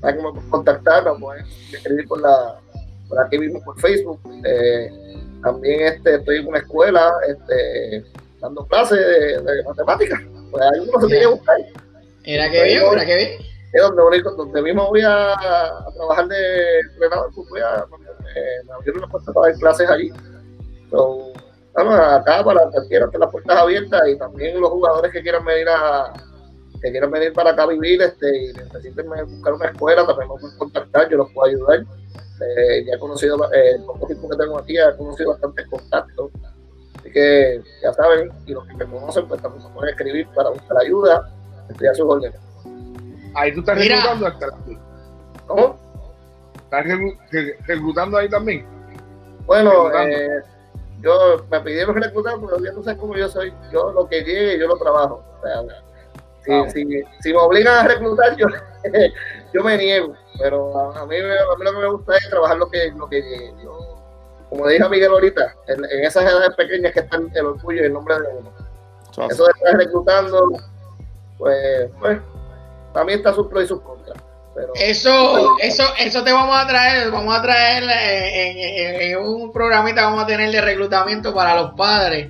para que me contactar, me pueden escribir por la por aquí mismo por Facebook. Eh, también este, estoy en una escuela este, dando clases de, matemáticas. Pues ahí uno se tiene que buscar. Era que bien, era que bien. Es donde, donde mismo voy a, trabajar de entrenador, pues voy a, eh, me abrieron las puertas para dar clases allí. So, acá para cualquiera que las puertas abiertas y también los jugadores que quieran venir a, que quieran venir para acá a vivir este, y necesiten buscar una escuela, también me pueden contactar, yo los puedo ayudar. Eh, ya he conocido, eh, el poco tiempo que tengo aquí, he conocido bastantes contactos. Así que ya saben, y los que me conocen, pues también se pueden escribir para buscar ayuda, estoy a sus órdenes. Ahí tú estás reclutando hasta ¿Cómo? ¿Estás reclutando ahí también? Bueno, eh, yo me pidieron reclutar, pero ya no sé cómo yo soy. Yo lo que llegue, yo lo trabajo. O sea, si, si, me obligan a reclutar, yo, (laughs) yo me niego. Pero a, mí, a mí lo que me gusta es trabajar lo que, lo que yo, como dije a Miguel ahorita, en, esas edades pequeñas que están el orgullo y el nombre de uno. Eso de estar reclutando, pues, pues, también está sus pros y sus eso, eso, eso te vamos a traer, vamos a traer en, en, un programita, vamos a tener de reclutamiento para los padres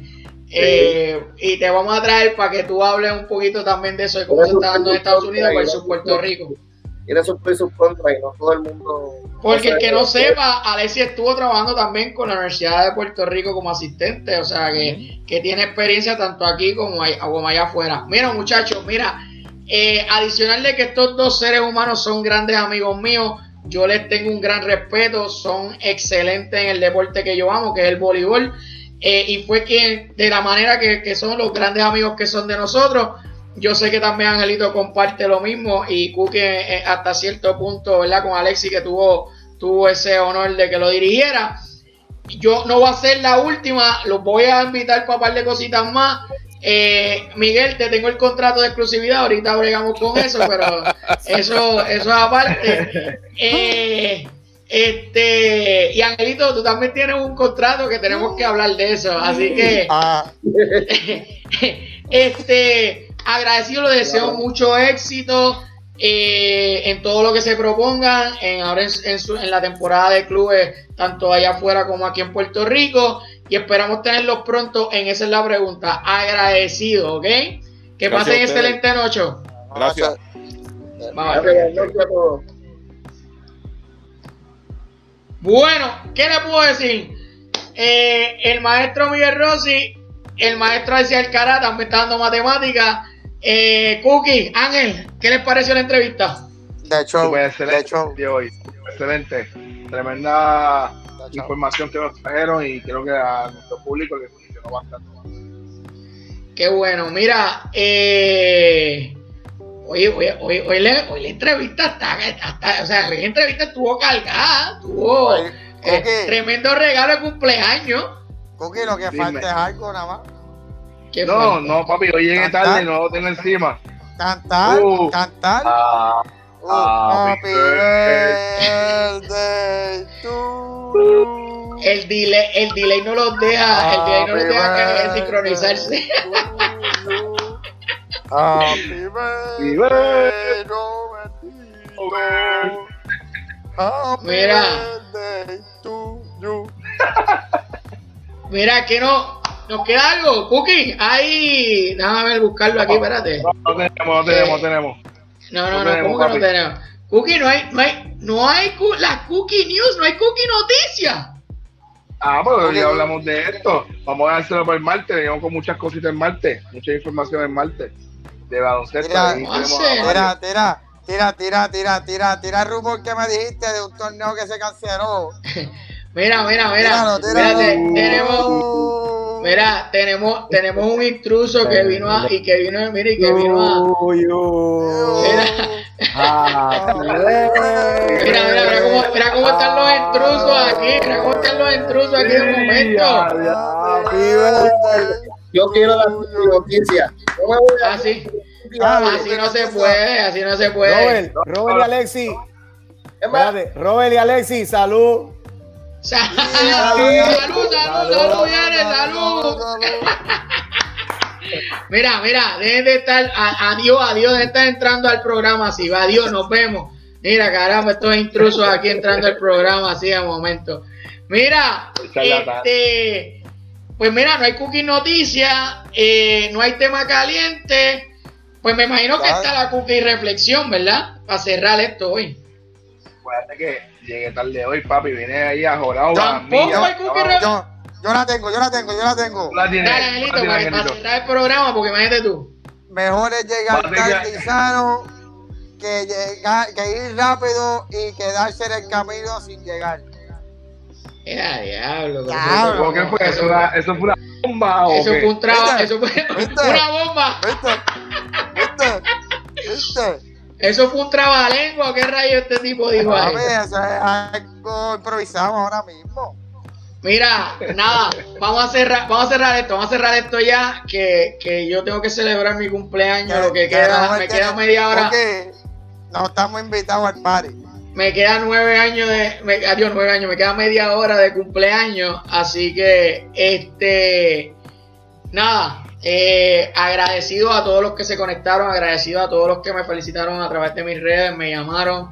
eh, y te vamos a traer para que tú hables un poquito también de eso, de cómo se está dando en Estados Unidos versus Puerto Rico. Tiene sus pros y sus contras y no todo el mundo. Porque el que no sepa, Alessia estuvo trabajando también con la Universidad de Puerto Rico como asistente, o sea que, que tiene experiencia tanto aquí como allá, como allá afuera. Mira, muchachos, mira, eh, adicional de que estos dos seres humanos son grandes amigos míos, yo les tengo un gran respeto, son excelentes en el deporte que yo amo, que es el voleibol. Eh, y fue quien, de la manera que, son los grandes amigos que son de nosotros, yo sé que también Angelito comparte lo mismo y Cuque eh, hasta cierto punto, ¿verdad? Con Alexi que tuvo, tuvo ese honor de que lo dirigiera. Yo no voy a ser la última, los voy a invitar para un par de cositas más. Eh, Miguel, te tengo el contrato de exclusividad, ahorita bregamos con eso, pero (laughs) eso, eso es aparte. Eh, este, y Angelito, tú también tienes un contrato que tenemos que hablar de eso. Así que, ah. (laughs) este, agradecido, le deseo mucho éxito eh, en todo lo que se propongan, en, ahora en, la temporada de clubes, tanto allá afuera como aquí en Puerto Rico. Y esperamos tenerlos pronto en esa es la pregunta. Agradecido, ¿ok? Que pasen excelente noche. Gracias. Bueno, ¿qué le puedo decir? Eh, el maestro Miguel Rossi, el maestro Alcia Alcará también está dando matemáticas. Eh, Cookie, Ángel, ¿qué les pareció la entrevista? De hecho, de hecho, hoy. excelente, tremenda información que nos trajeron y creo que a nuestro público le funcionó bastante. Qué bueno, mira, eh, Oye, oye, oye, hoy, la, hoy la entrevista está, está, o sea, la entrevista estuvo cargada, tuvo eh, tremendo regalo de cumpleaños. Coqui, lo que falta es algo nada más. No, no, papi, hoy llegué tarde y no lo tengo encima. Cantar, uh, cantar. Ah, uh, happy birthday el delay, el delay no los deja, el delay no los deja que sincronizarse. Happy birthday, Happy Mira. birthday to you. Mira, que no, nos queda algo, Cookie. Ahí, déjame ver, buscarlo aquí, espérate. No, no tenemos, no tenemos, no tenemos. No, no, no no, tenemos, ¿cómo que no tenemos? Cookie, no hay, no hay, no hay cu- la Cookie News, no hay Cookie Noticias. Ah, pero ya hablamos de esto. Vamos a dárselo por el martes. Venimos con muchas cositas en martes. Mucha información en martes. De baloncesto. Tira, tira, tira, tira, tira, tira, tira el rumor que me dijiste de un torneo que se canceló. (laughs) Mira, mira, mira. Tíralo, tíralo. Mírate, tenemos, mira, tenemos, tenemos un intruso que vino a, y que vino, mira, y que vino a. Uy. Mira, mira, mira cómo, mira cómo están los intrusos aquí, mira cómo están los intrusos aquí de momento. Yo quiero dar mi noticia. Así, Ah, así no se puede, así no se puede. Robert, Robert y Alexi. Robert y Alexi, salud. Salud, salud, salud, salud, salud. Mira, mira, dejen de estar, adiós, adiós, de estar entrando al programa así, va, adiós, nos vemos. Mira, caramba, estos intrusos aquí entrando al programa así de momento. Mira, este, pues mira, no hay cookie noticia, eh, no hay tema caliente, pues me imagino que Vale. está la cookie reflexión, ¿verdad? Para cerrar esto hoy. Acuérdate que llegué tarde hoy, papi. Vine ahí a jorado. Tampoco hay cookie re- Yo, yo la tengo, yo la tengo, yo la tengo. La tienes, Dale, tienes, para, para cerrar el programa, porque imagínate tú. Mejor es llegar ya. tarde y sano que, llegar, que ir rápido y quedarse en el camino sin llegar. Era diablo. Diablo. eso- ¿Cómo que fue? ¿Eso, ¿Eso fue una bomba o Eso qué? fue un trabajo, eso fue ¿Viste? una bomba. ¿Viste? ¿Viste? ¿Viste? Eso fue un trabalengua. ¿Qué rayo este tipo dijo ahí? Eso es algo improvisado ahora mismo. Mira, nada, vamos a cerrar, vamos a cerrar esto, vamos a cerrar esto ya, que, que yo tengo que celebrar mi cumpleaños, lo que queda, no, me queda que- media hora, no estamos invitados al party. me queda nueve años de, me, adiós, nueve años, me queda media hora de cumpleaños, así que, este, nada, eh, agradecido a todos los que se conectaron, agradecido a todos los que me felicitaron a través de mis redes, me llamaron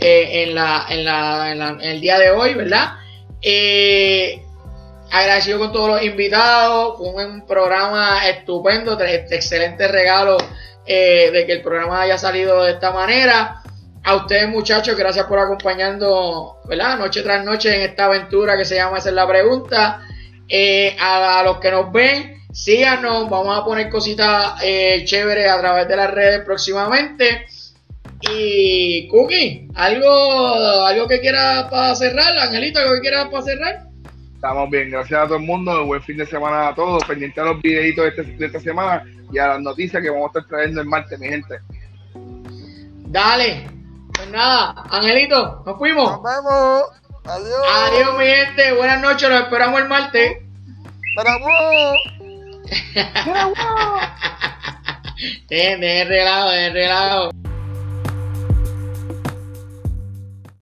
eh, en, la, en, la, en, el día de hoy, ¿verdad? Eh, agradecido con todos los invitados, fue un programa estupendo, excelente regalo de que el programa haya salido de esta manera. A ustedes muchachos, gracias por acompañando, ¿verdad? Noche tras noche en esta aventura que se llama es la pregunta. Eh, a, a los que nos ven, síganos, vamos a poner cositas eh, chéveres a través de las redes próximamente. Y Cookie, ¿algo, algo que quieras para cerrar? Angelito, ¿algo que quieras para cerrar? Estamos bien, gracias a todo el mundo. Buen fin de semana a todos. Pendiente a los videitos de, este- de esta semana y a las noticias que vamos a estar trayendo el martes, mi gente. Dale. Pues nada, Angelito, nos fuimos. Nos vemos. Adiós. Adiós, mi gente. Buenas noches. Los esperamos el martes. Esperamos. De, de relajo, de relajo.